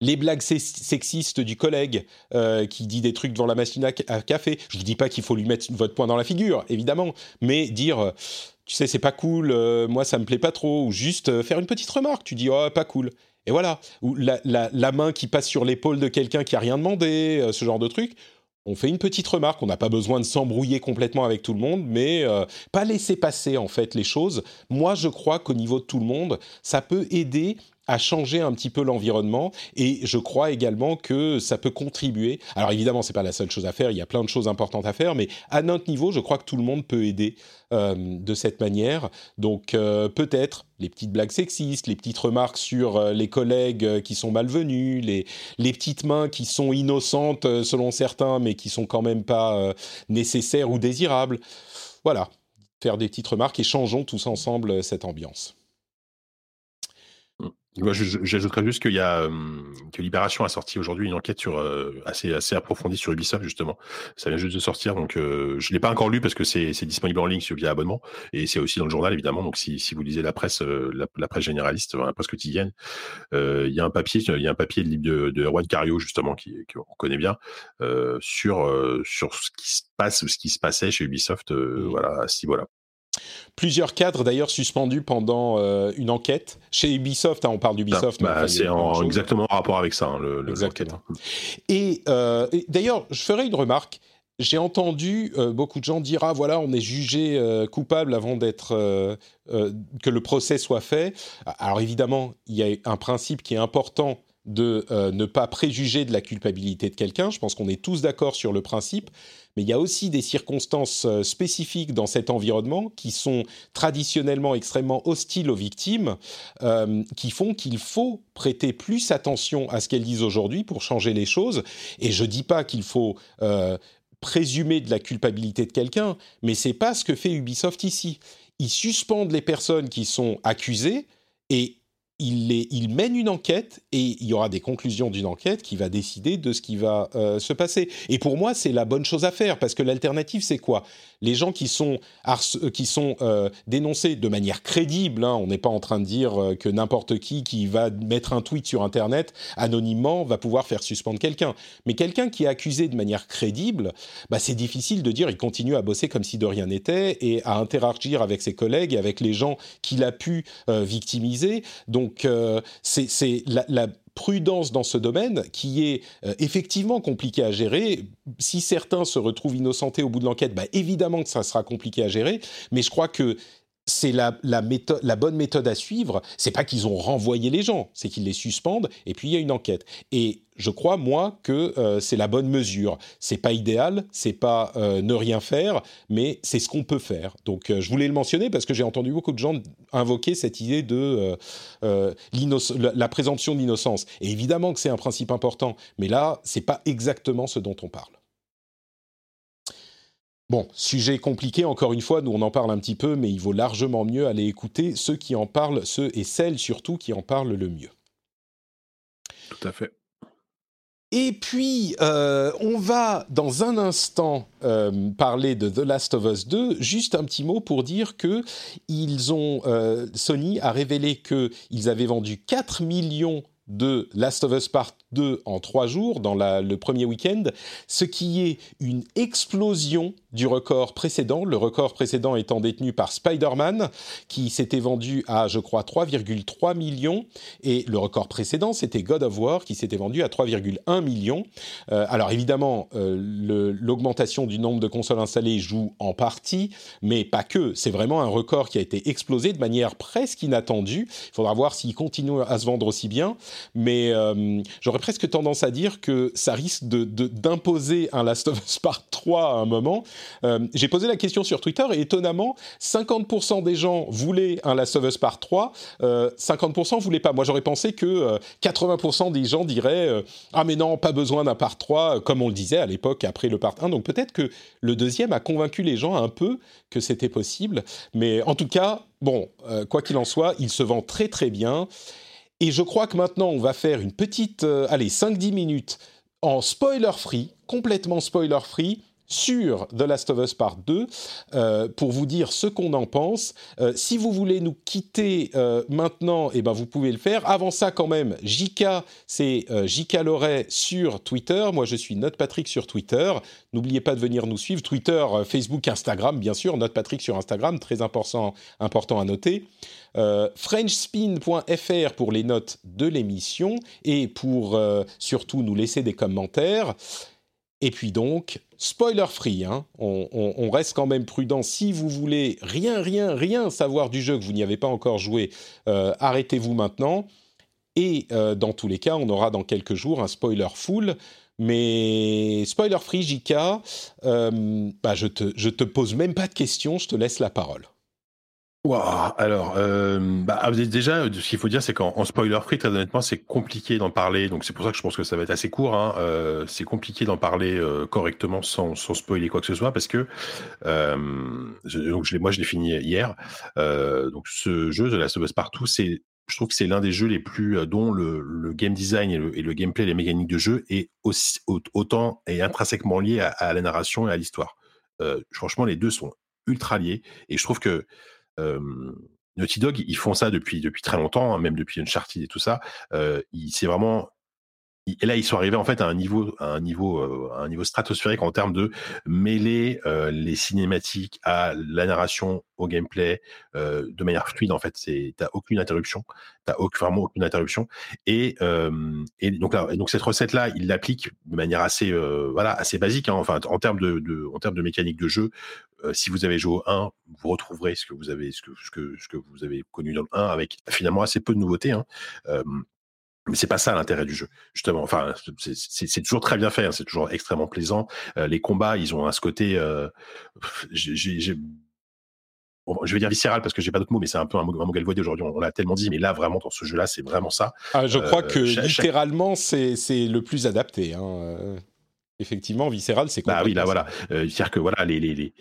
les blagues sexistes du collègue euh, qui dit des trucs devant la machine à, café. Je vous dis pas qu'il faut lui mettre votre poing dans la figure, évidemment, mais dire, tu sais, c'est pas cool, moi ça me plaît pas trop, ou juste faire une petite remarque. Tu dis, oh, pas cool. Et voilà. Ou la, la main qui passe sur l'épaule de quelqu'un qui a rien demandé, ce genre de truc on fait une petite remarque, on n'a pas besoin de s'embrouiller complètement avec tout le monde, mais euh, pas laisser passer en fait les choses. Moi, je crois qu'au niveau de tout le monde, ça peut aider à changer un petit peu l'environnement et je crois également que ça peut contribuer. Alors évidemment, c'est pas la seule chose à faire, il y a plein de choses importantes à faire, mais à notre niveau, je crois que tout le monde peut aider euh, de cette manière. Donc euh, peut-être les petites blagues sexistes, les petites remarques sur euh, les collègues qui sont malvenus, les, les petites mains qui sont innocentes selon certains, mais qui sont quand même pas nécessaires ou désirables. Voilà, faire des petites remarques et changeons tous ensemble cette ambiance. Moi, j'ajouterais juste qu'il y a que Libération a sorti aujourd'hui une enquête sur assez assez approfondie sur Ubisoft justement. Ça vient juste de sortir, donc je l'ai pas encore lu parce que c'est disponible en ligne sur via abonnement et c'est aussi dans le journal évidemment. Donc si, si vous lisez la presse la, presse généraliste, la presse quotidienne, il y a un papier il y a un papier de de, de Erwan Cario justement qui qu'on connaît bien sur sur ce qui se passe ce qui se passait chez Ubisoft mmh. voilà à ce niveau-là. Plusieurs cadres d'ailleurs suspendus pendant euh, une enquête chez Ubisoft. Hein, on parle d'Ubisoft. Bah, c'est exactement en rapport avec ça, hein, le, exactement. Euh, et, d'ailleurs, je ferai une remarque. J'ai entendu euh, beaucoup de gens dire ah voilà on est jugé coupable avant d'être que le procès soit fait. Alors évidemment il y a un principe qui est important de ne pas préjuger de la culpabilité de quelqu'un. Je pense qu'on est tous d'accord sur le principe mais il y a aussi des circonstances euh, spécifiques dans cet environnement qui sont traditionnellement extrêmement hostiles aux victimes, euh, qui font qu'il faut prêter plus attention à ce qu'elles disent aujourd'hui pour changer les choses. Et je ne dis pas qu'il faut euh, présumer de la culpabilité de quelqu'un, mais c'est pas ce que fait Ubisoft ici. Ils suspendent les personnes qui sont accusées et il, mène une enquête et il y aura des conclusions d'une enquête qui va décider de ce qui va euh, se passer. Et pour moi, c'est la bonne chose à faire parce que l'alternative, c'est quoi? Les gens qui sont, euh, euh, dénoncés de manière crédible, hein, on n'est pas en train de dire que n'importe qui qui va mettre un tweet sur Internet anonymement va pouvoir faire suspendre quelqu'un. Mais quelqu'un qui est accusé de manière crédible, bah, c'est difficile de dire il continue à bosser comme si de rien n'était et à interagir avec ses collègues et avec les gens qu'il a pu victimiser. Donc donc euh, c'est la, prudence dans ce domaine qui est euh, effectivement compliqué à gérer. Si certains se retrouvent innocentés au bout de l'enquête, bah, évidemment que ça sera compliqué à gérer, mais je crois que c'est la, méthode, la bonne méthode à suivre. C'est pas qu'ils ont renvoyé les gens, c'est qu'ils les suspendent et puis il y a une enquête. Et je crois moi que euh, c'est la bonne mesure. C'est pas idéal, c'est pas euh, ne rien faire, mais c'est ce qu'on peut faire. Donc euh, je voulais le mentionner parce que j'ai entendu beaucoup de gens invoquer cette idée de la, présomption d'innocence. Et évidemment que c'est un principe important, mais là c'est pas exactement ce dont on parle. Bon, sujet compliqué, encore une fois, nous on en parle un petit peu, mais il vaut largement mieux aller écouter ceux qui en parlent, ceux et celles surtout qui en parlent le mieux. Tout à fait. Et puis, euh, on va dans un instant euh, parler de The Last of Us 2. Juste un petit mot pour dire que ils ont, euh, Sony a révélé qu'ils avaient vendu 4 millions de Last of Us Part 2 en trois jours dans le premier week-end, ce qui est une explosion du record précédent, le record précédent étant détenu par Spider-Man, qui s'était vendu à, je crois, 3,3 millions, et le record précédent, c'était God of War, qui s'était vendu à 3,1 millions. Euh, alors évidemment, euh, l'augmentation du nombre de consoles installées joue en partie, mais pas que, c'est vraiment un record qui a été explosé de manière presque inattendue. Il faudra voir s'il continue à se vendre aussi bien, mais euh, j'aurais presque tendance à dire que ça risque d'imposer de, un Last of Us Part 3 à un moment. Euh, j'ai posé la question sur Twitter et étonnamment, 50% des gens voulaient un Last of Us Part 3, euh, 50% voulaient pas. Moi, j'aurais pensé que 80% euh, des gens diraient euh, Ah, mais non, pas besoin d'un Part 3, comme on le disait à l'époque après le Part 1. Donc peut-être que le deuxième a convaincu les gens un peu que c'était possible. Mais en tout cas, bon, quoi qu'il en soit, il se vend très très bien. Et je crois que maintenant, on va faire une petite, euh, allez, 5-10 minutes en spoiler free, complètement spoiler free, sur The Last of Us Part 2 euh, pour vous dire ce qu'on en pense. Euh, si vous voulez nous quitter euh, maintenant, eh ben vous pouvez le faire. Avant ça, quand même, JK, c'est JK Loret sur Twitter. Moi, je suis Note Patrick sur Twitter. N'oubliez pas de venir nous suivre. Twitter, Facebook, Instagram, bien sûr. Note Patrick sur Instagram, très important, important à noter. Frenchspin.fr pour les notes de l'émission et pour surtout nous laisser des commentaires. Et puis donc, spoiler free, hein, on, reste quand même prudent. Si vous voulez rien, rien, rien savoir du jeu que vous n'y avez pas encore joué, euh, arrêtez-vous maintenant. Et euh, dans tous les cas, on aura dans quelques jours un spoiler full. Mais spoiler free, JK, euh, bah je, te, je te pose même pas de questions, je te laisse la parole. Alors, euh, bah, ah, déjà, ce qu'il faut dire, c'est qu'en spoiler free, très honnêtement, c'est compliqué d'en parler. Donc, c'est pour ça que je pense que ça va être assez court. Hein. Euh, c'est compliqué d'en parler euh, correctement sans, spoiler quoi que ce soit, parce que euh, donc moi, je l'ai fini hier. Euh, donc, ce jeu, The Last of Us Partout, c'est je trouve que c'est l'un des jeux les plus dont le, game design et le, gameplay, les mécaniques de jeu est aussi, autant et intrinsèquement lié à la narration et à l'histoire. franchement, les deux sont ultra liés et je trouve que Naughty Dog, ils font ça depuis depuis très longtemps, hein, même depuis Uncharted et tout ça. C'est vraiment et là, ils sont arrivés en fait à un niveau, un niveau, un niveau stratosphérique en termes de mêler les cinématiques à la narration, au gameplay, de manière fluide. En fait, t'as aucune interruption, t'as vraiment aucune interruption. Et, donc là, donc cette recette là, ils l'appliquent de manière assez, voilà, assez basique. Hein, enfin, en termes de, en termes de mécanique de jeu, si vous avez joué au 1, vous retrouverez ce que vous avez, ce que, ce que, ce que vous avez connu dans le 1 avec finalement assez peu de nouveautés. Hein. Mais c'est pas ça l'intérêt du jeu, justement. Enfin, c'est toujours très bien fait, hein, c'est toujours extrêmement plaisant. Euh, les combats, ils ont un ce côté. Euh, je vais dire viscéral parce que j'ai pas d'autres mots, mais c'est un peu un mot, un galvaudé aujourd'hui. On, l'a tellement dit, mais là, vraiment, dans ce jeu-là, c'est vraiment ça. Ah, je crois euh, que littéralement, c'est le plus adapté. Hein. Effectivement, viscéral, c'est. Bah oui, là, voilà. C'est-à-dire que voilà, les, les, les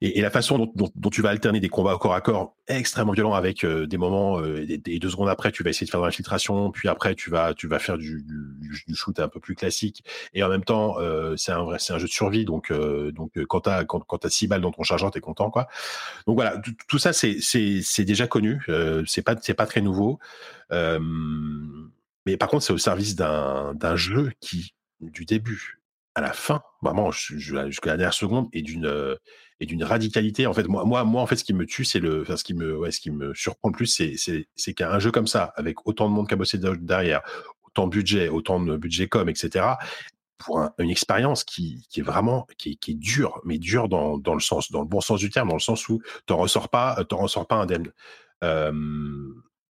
et, et, la façon dont, dont, dont, tu vas alterner des combats au corps à corps extrêmement violents avec euh, des moments euh, et, deux secondes après tu vas essayer de faire de l'infiltration puis après tu vas tu vas faire du, du, du shoot un peu plus classique et en même temps euh, c'est un vrai c'est un jeu de survie donc euh, donc quand t'as quand, quand t'as six balles dans ton chargeur t'es content quoi donc voilà tout, ça c'est c'est c'est déjà connu c'est pas c'est pas très nouveau mais par contre c'est au service d'un d'un jeu qui du début à la fin vraiment jusqu'à la dernière seconde et d'une et d'une radicalité. En fait, moi, moi, moi, en fait, ce qui me tue, c'est le, enfin, ce qui me, ce qui me surprend le plus, c'est, qu'un jeu comme ça, avec autant de monde qui a bossé derrière, autant de budget, autant de budget com, etc., pour une expérience qui, qui est vraiment, qui, qui est dure, mais dure dans, dans le sens, dans le bon sens du terme, dans le sens où t'en ressors pas, t'en ressors pas indemne. Euh,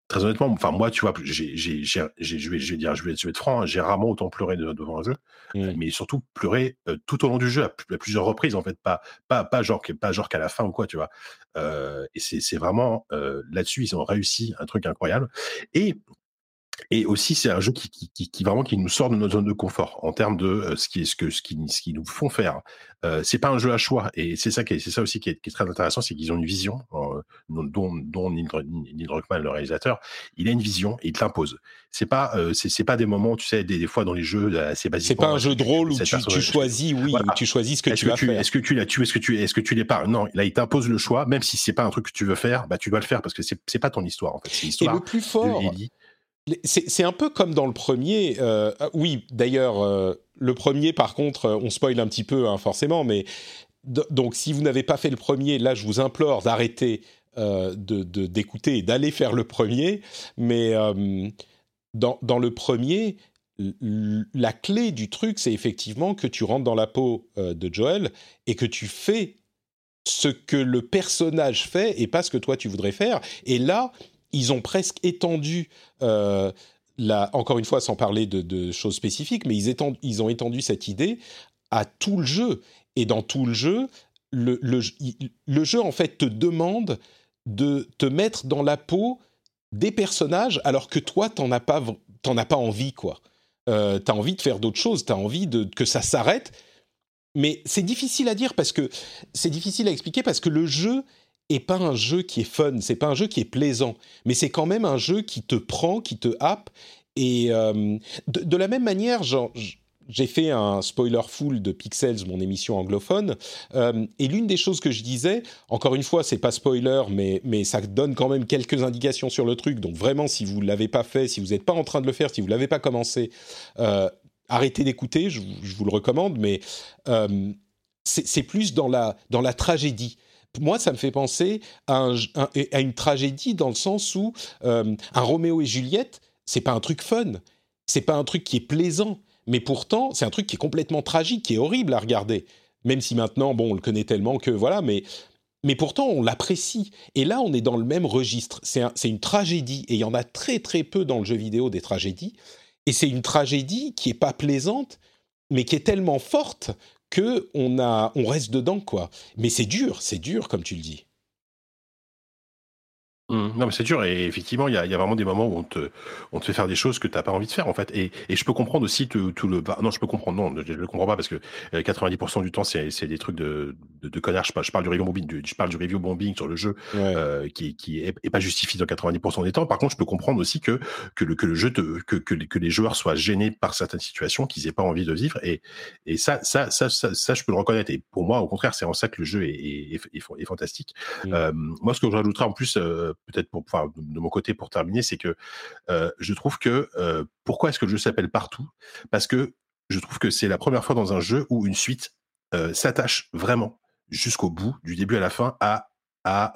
très honnêtement, enfin moi, tu vois, j'ai, j'ai, j'ai, je vais, je vais dire, je vais, je vais être franc, hein, j'ai rarement autant pleuré devant un jeu, mmh. mais surtout pleuré euh, tout au long du jeu à, plusieurs reprises en fait, pas, pas, pas genre, pas genre qu'à la fin ou quoi, tu vois. Euh, et c'est, c'est vraiment euh, là-dessus, ils ont réussi un truc incroyable. Et et aussi, c'est un jeu qui, qui, qui, vraiment qui nous sort de notre zone de confort en termes de euh, ce qui ce que ce qui ce qui nous font faire. Euh, c'est pas un jeu à choix et c'est ça qui c'est ça aussi qui est, qui est très intéressant, c'est qu'ils ont une vision euh, dont dont Neil, Druckmann le réalisateur, il a une vision et il te l'impose. C'est pas euh, c'est c'est pas des moments, tu sais, des, des fois dans les jeux assez basiques. C'est pas un jeu de rôle où tu, tu choisis, oui, où tu choisis ce que tu vas faire. Est-ce que tu l'as tu est-ce que tu est-ce que tu l'es pas? Non, là il t'impose le choix, même si c'est pas un truc que tu veux faire, bah tu dois le faire parce que c'est c'est pas ton histoire en fait. C'est l'histoire. Et le plus fort. C'est un peu comme dans le premier. Euh, ah oui, d'ailleurs, euh, le premier, par contre, euh, on spoil un petit peu, hein, forcément, mais donc si vous n'avez pas fait le premier, là, je vous implore d'arrêter d'écouter et d'aller faire le premier. Mais dans, dans, le premier, la clé du truc, c'est effectivement que tu rentres dans la peau de Joel et que tu fais ce que le personnage fait et pas ce que toi tu voudrais faire. Et là, ils ont presque étendu, euh, la, encore une fois sans parler de, choses spécifiques, mais ils, ont étendu cette idée à tout le jeu. Et dans tout le jeu, le, le, jeu en fait te demande de te mettre dans la peau des personnages alors que toi t'en as as pas envie quoi. Euh, t'as envie de faire d'autres choses, t'as envie de que ça s'arrête. Mais c'est difficile à dire parce que c'est difficile à expliquer parce que le jeu et pas un jeu qui est fun, c'est pas un jeu qui est plaisant, mais c'est quand même un jeu qui te prend, qui te happe. Et euh, de, la même manière, j'ai fait un spoiler full de Pixels, mon émission anglophone, euh, et l'une des choses que je disais, encore une fois, c'est pas spoiler, mais, mais ça donne quand même quelques indications sur le truc. Donc vraiment, si vous l'avez pas fait, si vous n'êtes pas en train de le faire, si vous l'avez pas commencé, euh, arrêtez d'écouter, je, vous le recommande, mais c'est plus dans la, dans la tragédie moi, ça me fait penser à, une tragédie dans le sens où un Roméo et Juliette, c'est pas un truc fun, c'est pas un truc qui est plaisant, mais pourtant, c'est un truc qui est complètement tragique, qui est horrible à regarder. Même si maintenant, bon, on le connaît tellement que voilà, mais, mais pourtant, on l'apprécie. Et là, on est dans le même registre. C'est une tragédie, et il y en a très très peu dans le jeu vidéo des tragédies. Et c'est une tragédie qui est pas plaisante, mais qui est tellement forte que on a, on reste dedans, quoi. Mais c'est dur, c'est dur, comme tu le dis. Mmh. Non, mais c'est dur. Et effectivement, il y a, y a, vraiment des moments où on te, on te fait faire des choses que tu n'as pas envie de faire, en fait. Et, et je peux comprendre aussi tout, tout le. non, je peux comprendre. Non, je ne le comprends pas parce que 90% euh, du temps, c'est des trucs de, de, de connards. Je, je, parle du review bombing, je parle du review bombing sur le jeu euh, qui, qui est, est, pas justifié dans 90% des temps. Par contre, je peux comprendre aussi que, que, le, que le jeu te, que, que, que les joueurs soient gênés par certaines situations qu'ils aient pas envie de vivre. Et, et ça, ça, ça, ça, ça, je peux le reconnaître. Et pour moi, au contraire, c'est en ça que le jeu est, est, est, fantastique. Mmh. Euh, moi, ce que je rajouterais en plus, euh, peut-être pour, enfin, de mon côté pour terminer, c'est que euh, je trouve que euh, pourquoi est-ce que le jeu s'appelle Partout? Parce que je trouve que c'est la première fois dans un jeu où une suite euh, s'attache vraiment jusqu'au bout, du début à la fin, à à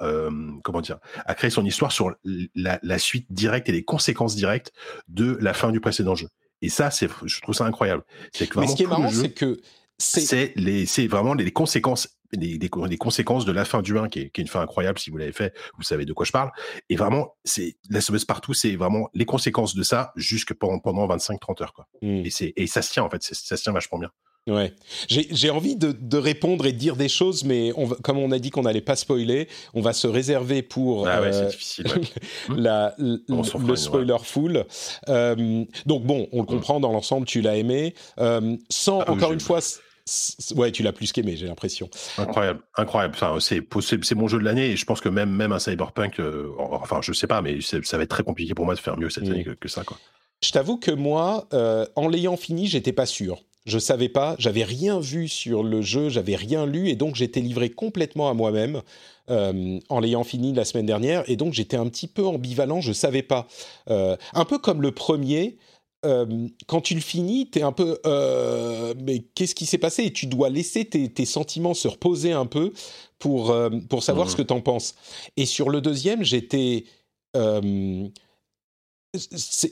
comment dire à créer son histoire sur la, la, suite directe et les conséquences directes de la fin du précédent jeu. Et ça, c'est je trouve ça incroyable. C'est que Mais ce qui est marrant, c'est que c'est les c'est vraiment les conséquences les, conséquences de la fin du 1, qui est, qui est une fin incroyable, si vous l'avez fait, vous savez de quoi je parle. Et vraiment, c'est la semence partout, c'est vraiment les conséquences de ça jusque pendant, pendant 25-30 heures. Quoi. Mmh. Et, et ça se tient, en fait, ça se tient vachement bien. Ouais, j'ai envie de, de, répondre et de dire des choses, mais on va, comme on a dit qu'on n'allait pas spoiler, on va se réserver pour ah ouais, euh, difficile, ouais. *laughs* la, le spoiler full. Euh, donc bon, on le mmh. comprend dans l'ensemble, tu l'as aimé, euh, sans ah, encore une fois Ouais, tu l'as plus qu'aimé, j'ai l'impression. Incroyable, incroyable. Enfin, c'est mon jeu de l'année et je pense que même même un Cyberpunk, euh, enfin, je sais pas, mais ça va être très compliqué pour moi de faire mieux cette mm. année que, ça, quoi. Je t'avoue que moi, euh, en l'ayant fini, j'étais pas sûr. Je savais pas, j'avais rien vu sur le jeu, j'avais rien lu et donc j'étais livré complètement à moi-même euh, en l'ayant fini la semaine dernière et donc j'étais un petit peu ambivalent, je savais pas. un peu comme le premier. Euh, quand tu le finis, tu es un peu euh, mais qu'est-ce qui s'est passé? Et tu dois laisser tes, sentiments se reposer un peu pour, euh, pour savoir ce mmh. que tu en penses. Et sur le deuxième, j'étais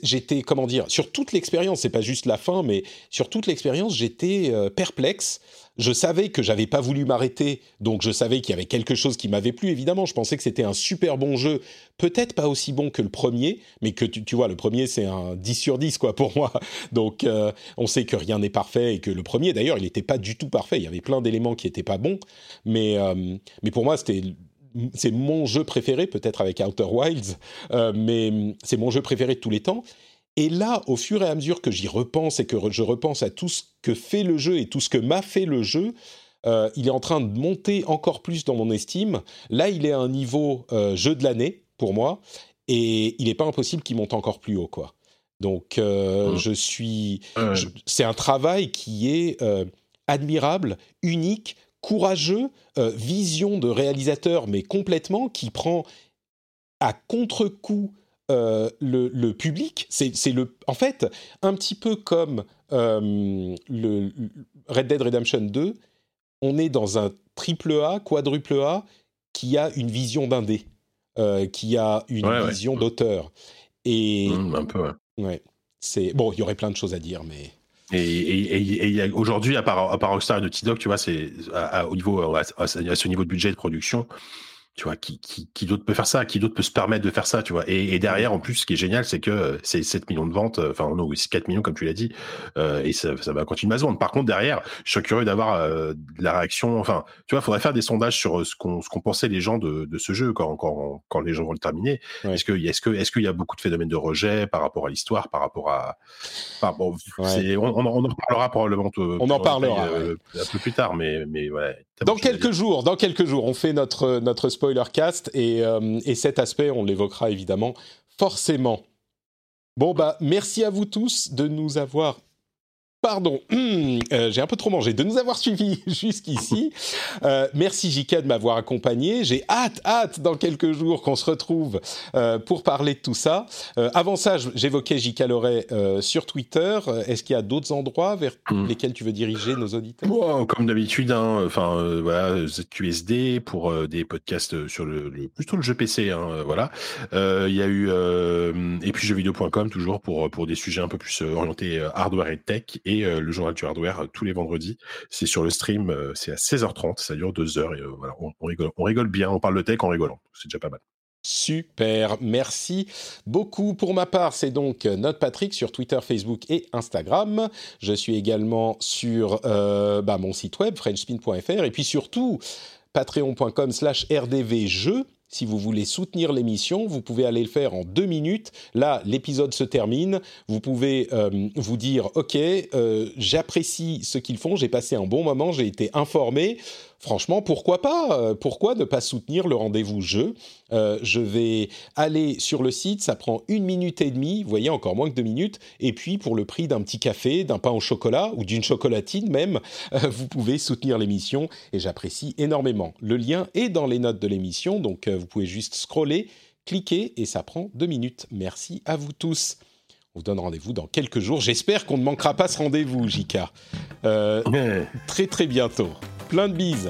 j'étais comment dire sur toute l'expérience c'est pas juste la fin mais sur toute l'expérience j'étais perplexe je savais que j'avais pas voulu m'arrêter, donc je savais qu'il y avait quelque chose qui m'avait plu. Évidemment, je pensais que c'était un super bon jeu, peut-être pas aussi bon que le premier, mais que tu, vois, le premier c'est un 10 sur 10 quoi pour moi. Donc euh, on sait que rien n'est parfait et que le premier, d'ailleurs, il n'était pas du tout parfait. Il y avait plein d'éléments qui étaient pas bons, mais euh, mais pour moi c'était c'est mon jeu préféré, peut-être avec Outer Wilds, euh, mais c'est mon jeu préféré de tous les temps. Et là, au fur et à mesure que j'y repense et que je repense à tout ce que fait le jeu et tout ce que m'a fait le jeu, euh, il est en train de monter encore plus dans mon estime. Là, il est à un niveau euh, jeu de l'année pour moi, et il n'est pas impossible qu'il monte encore plus haut, quoi. Donc, euh, mmh. je suis. C'est un travail qui est admirable, unique, courageux, vision de réalisateur, mais complètement, qui prend à contre-coup euh, le, public, c'est le, en fait, un petit peu comme euh, le Red Dead Redemption 2, on est dans un triple A, quadruple A, qui a une vision d'indé, euh, qui a une vision d'auteur. Et mmh, un peu. Ouais. C'est bon, il y aurait plein de choses à dire, mais. Et, aujourd'hui, à part, à part Rockstar et Naughty Dog, tu vois, c'est au niveau à, ce niveau de budget de production, tu vois, qui, qui, qui d'autre peut faire ça Qui d'autre peut se permettre de faire ça, tu vois et, et, derrière, en plus, ce qui est génial, c'est que euh, c'est 7 millions de ventes, euh, enfin non, c'est 4 millions comme tu l'as dit, euh, et ça, ça, va continuer à se vendre. Par contre, derrière, je suis curieux d'avoir euh, la réaction. Enfin, tu vois, il faudrait faire des sondages sur ce qu'on ce qu'on pensait les gens de, de ce jeu quand, quand, quand les gens vont le terminer. Est-ce que est-ce que est-ce qu'il y a beaucoup de phénomènes de rejet par rapport à l'histoire, par rapport à, enfin, bon, on, on, on, en parlera probablement. On en parlera un peu plus tard, mais mais ouais. Dans quelques jours, dans quelques jours, on fait notre notre spoiler cast et, euh, et cet aspect, on l'évoquera évidemment forcément. Bon bah merci à vous tous de nous avoir Pardon, *clears throat* euh, j'ai un peu trop mangé de nous avoir suivis *laughs* jusqu'ici. Euh, merci Jika de m'avoir accompagné. J'ai hâte, hâte dans quelques jours qu'on se retrouve euh, pour parler de tout ça. Euh, avant ça, j'évoquais Jika Loret euh, sur Twitter. Est-ce qu'il y a d'autres endroits vers Hmm. lesquels tu veux diriger nos auditeurs? Bon, comme d'habitude, hein, enfin euh, voilà, ZQSD pour euh, des podcasts sur le, le plutôt le jeu PC, hein, euh, voilà. Euh, Il y a eu euh, et puis jeuxvideo.com toujours pour pour des sujets un peu plus euh, orientés euh, hardware et tech et euh, le journal du hardware euh, tous les vendredis. C'est sur le stream, euh, c'est à 16h30, ça dure deux heures et voilà, on, rigole, bien, on parle de tech en rigolant, c'est déjà pas mal. Super, merci beaucoup. Pour ma part, c'est donc Note Patrick sur Twitter, Facebook et Instagram. Je suis également sur bah, mon site web frenchspin.fr et puis surtout patreon.com slash rdvjeux. Si vous voulez soutenir l'émission, vous pouvez aller le faire en deux minutes. Là, l'épisode se termine. Vous pouvez euh, vous dire, OK, euh, j'apprécie ce qu'ils font, j'ai passé un bon moment, j'ai été informé. Franchement, pourquoi pas Euh, Pourquoi ne pas soutenir le rendez-vous jeu? Euh, Je vais aller sur le site, ça prend une minute et demie, vous voyez, encore moins que deux minutes. Et puis, pour le prix d'un petit café, d'un pain au chocolat ou d'une chocolatine même, euh, *laughs* vous pouvez soutenir l'émission et j'apprécie énormément. Le lien est dans les notes de l'émission, donc vous pouvez juste scroller, cliquer et ça prend deux minutes. Merci à vous tous. On vous donne rendez-vous dans quelques jours. J'espère qu'on ne manquera pas ce rendez-vous, Jika. Euh, très très bientôt. Plein de bises.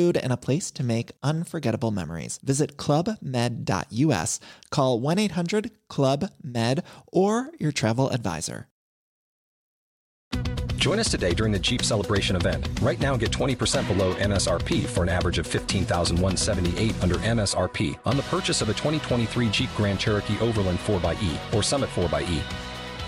food, and a place to make unforgettable memories. Visit clubmed.us, call 1 800 Club Med, or your travel advisor. Join us today during the Jeep Celebration event. Right now, get 20% below MSRP for an average of 15178 under MSRP on the purchase of a 2023 Jeep Grand Cherokee Overland 4xE or Summit 4xE.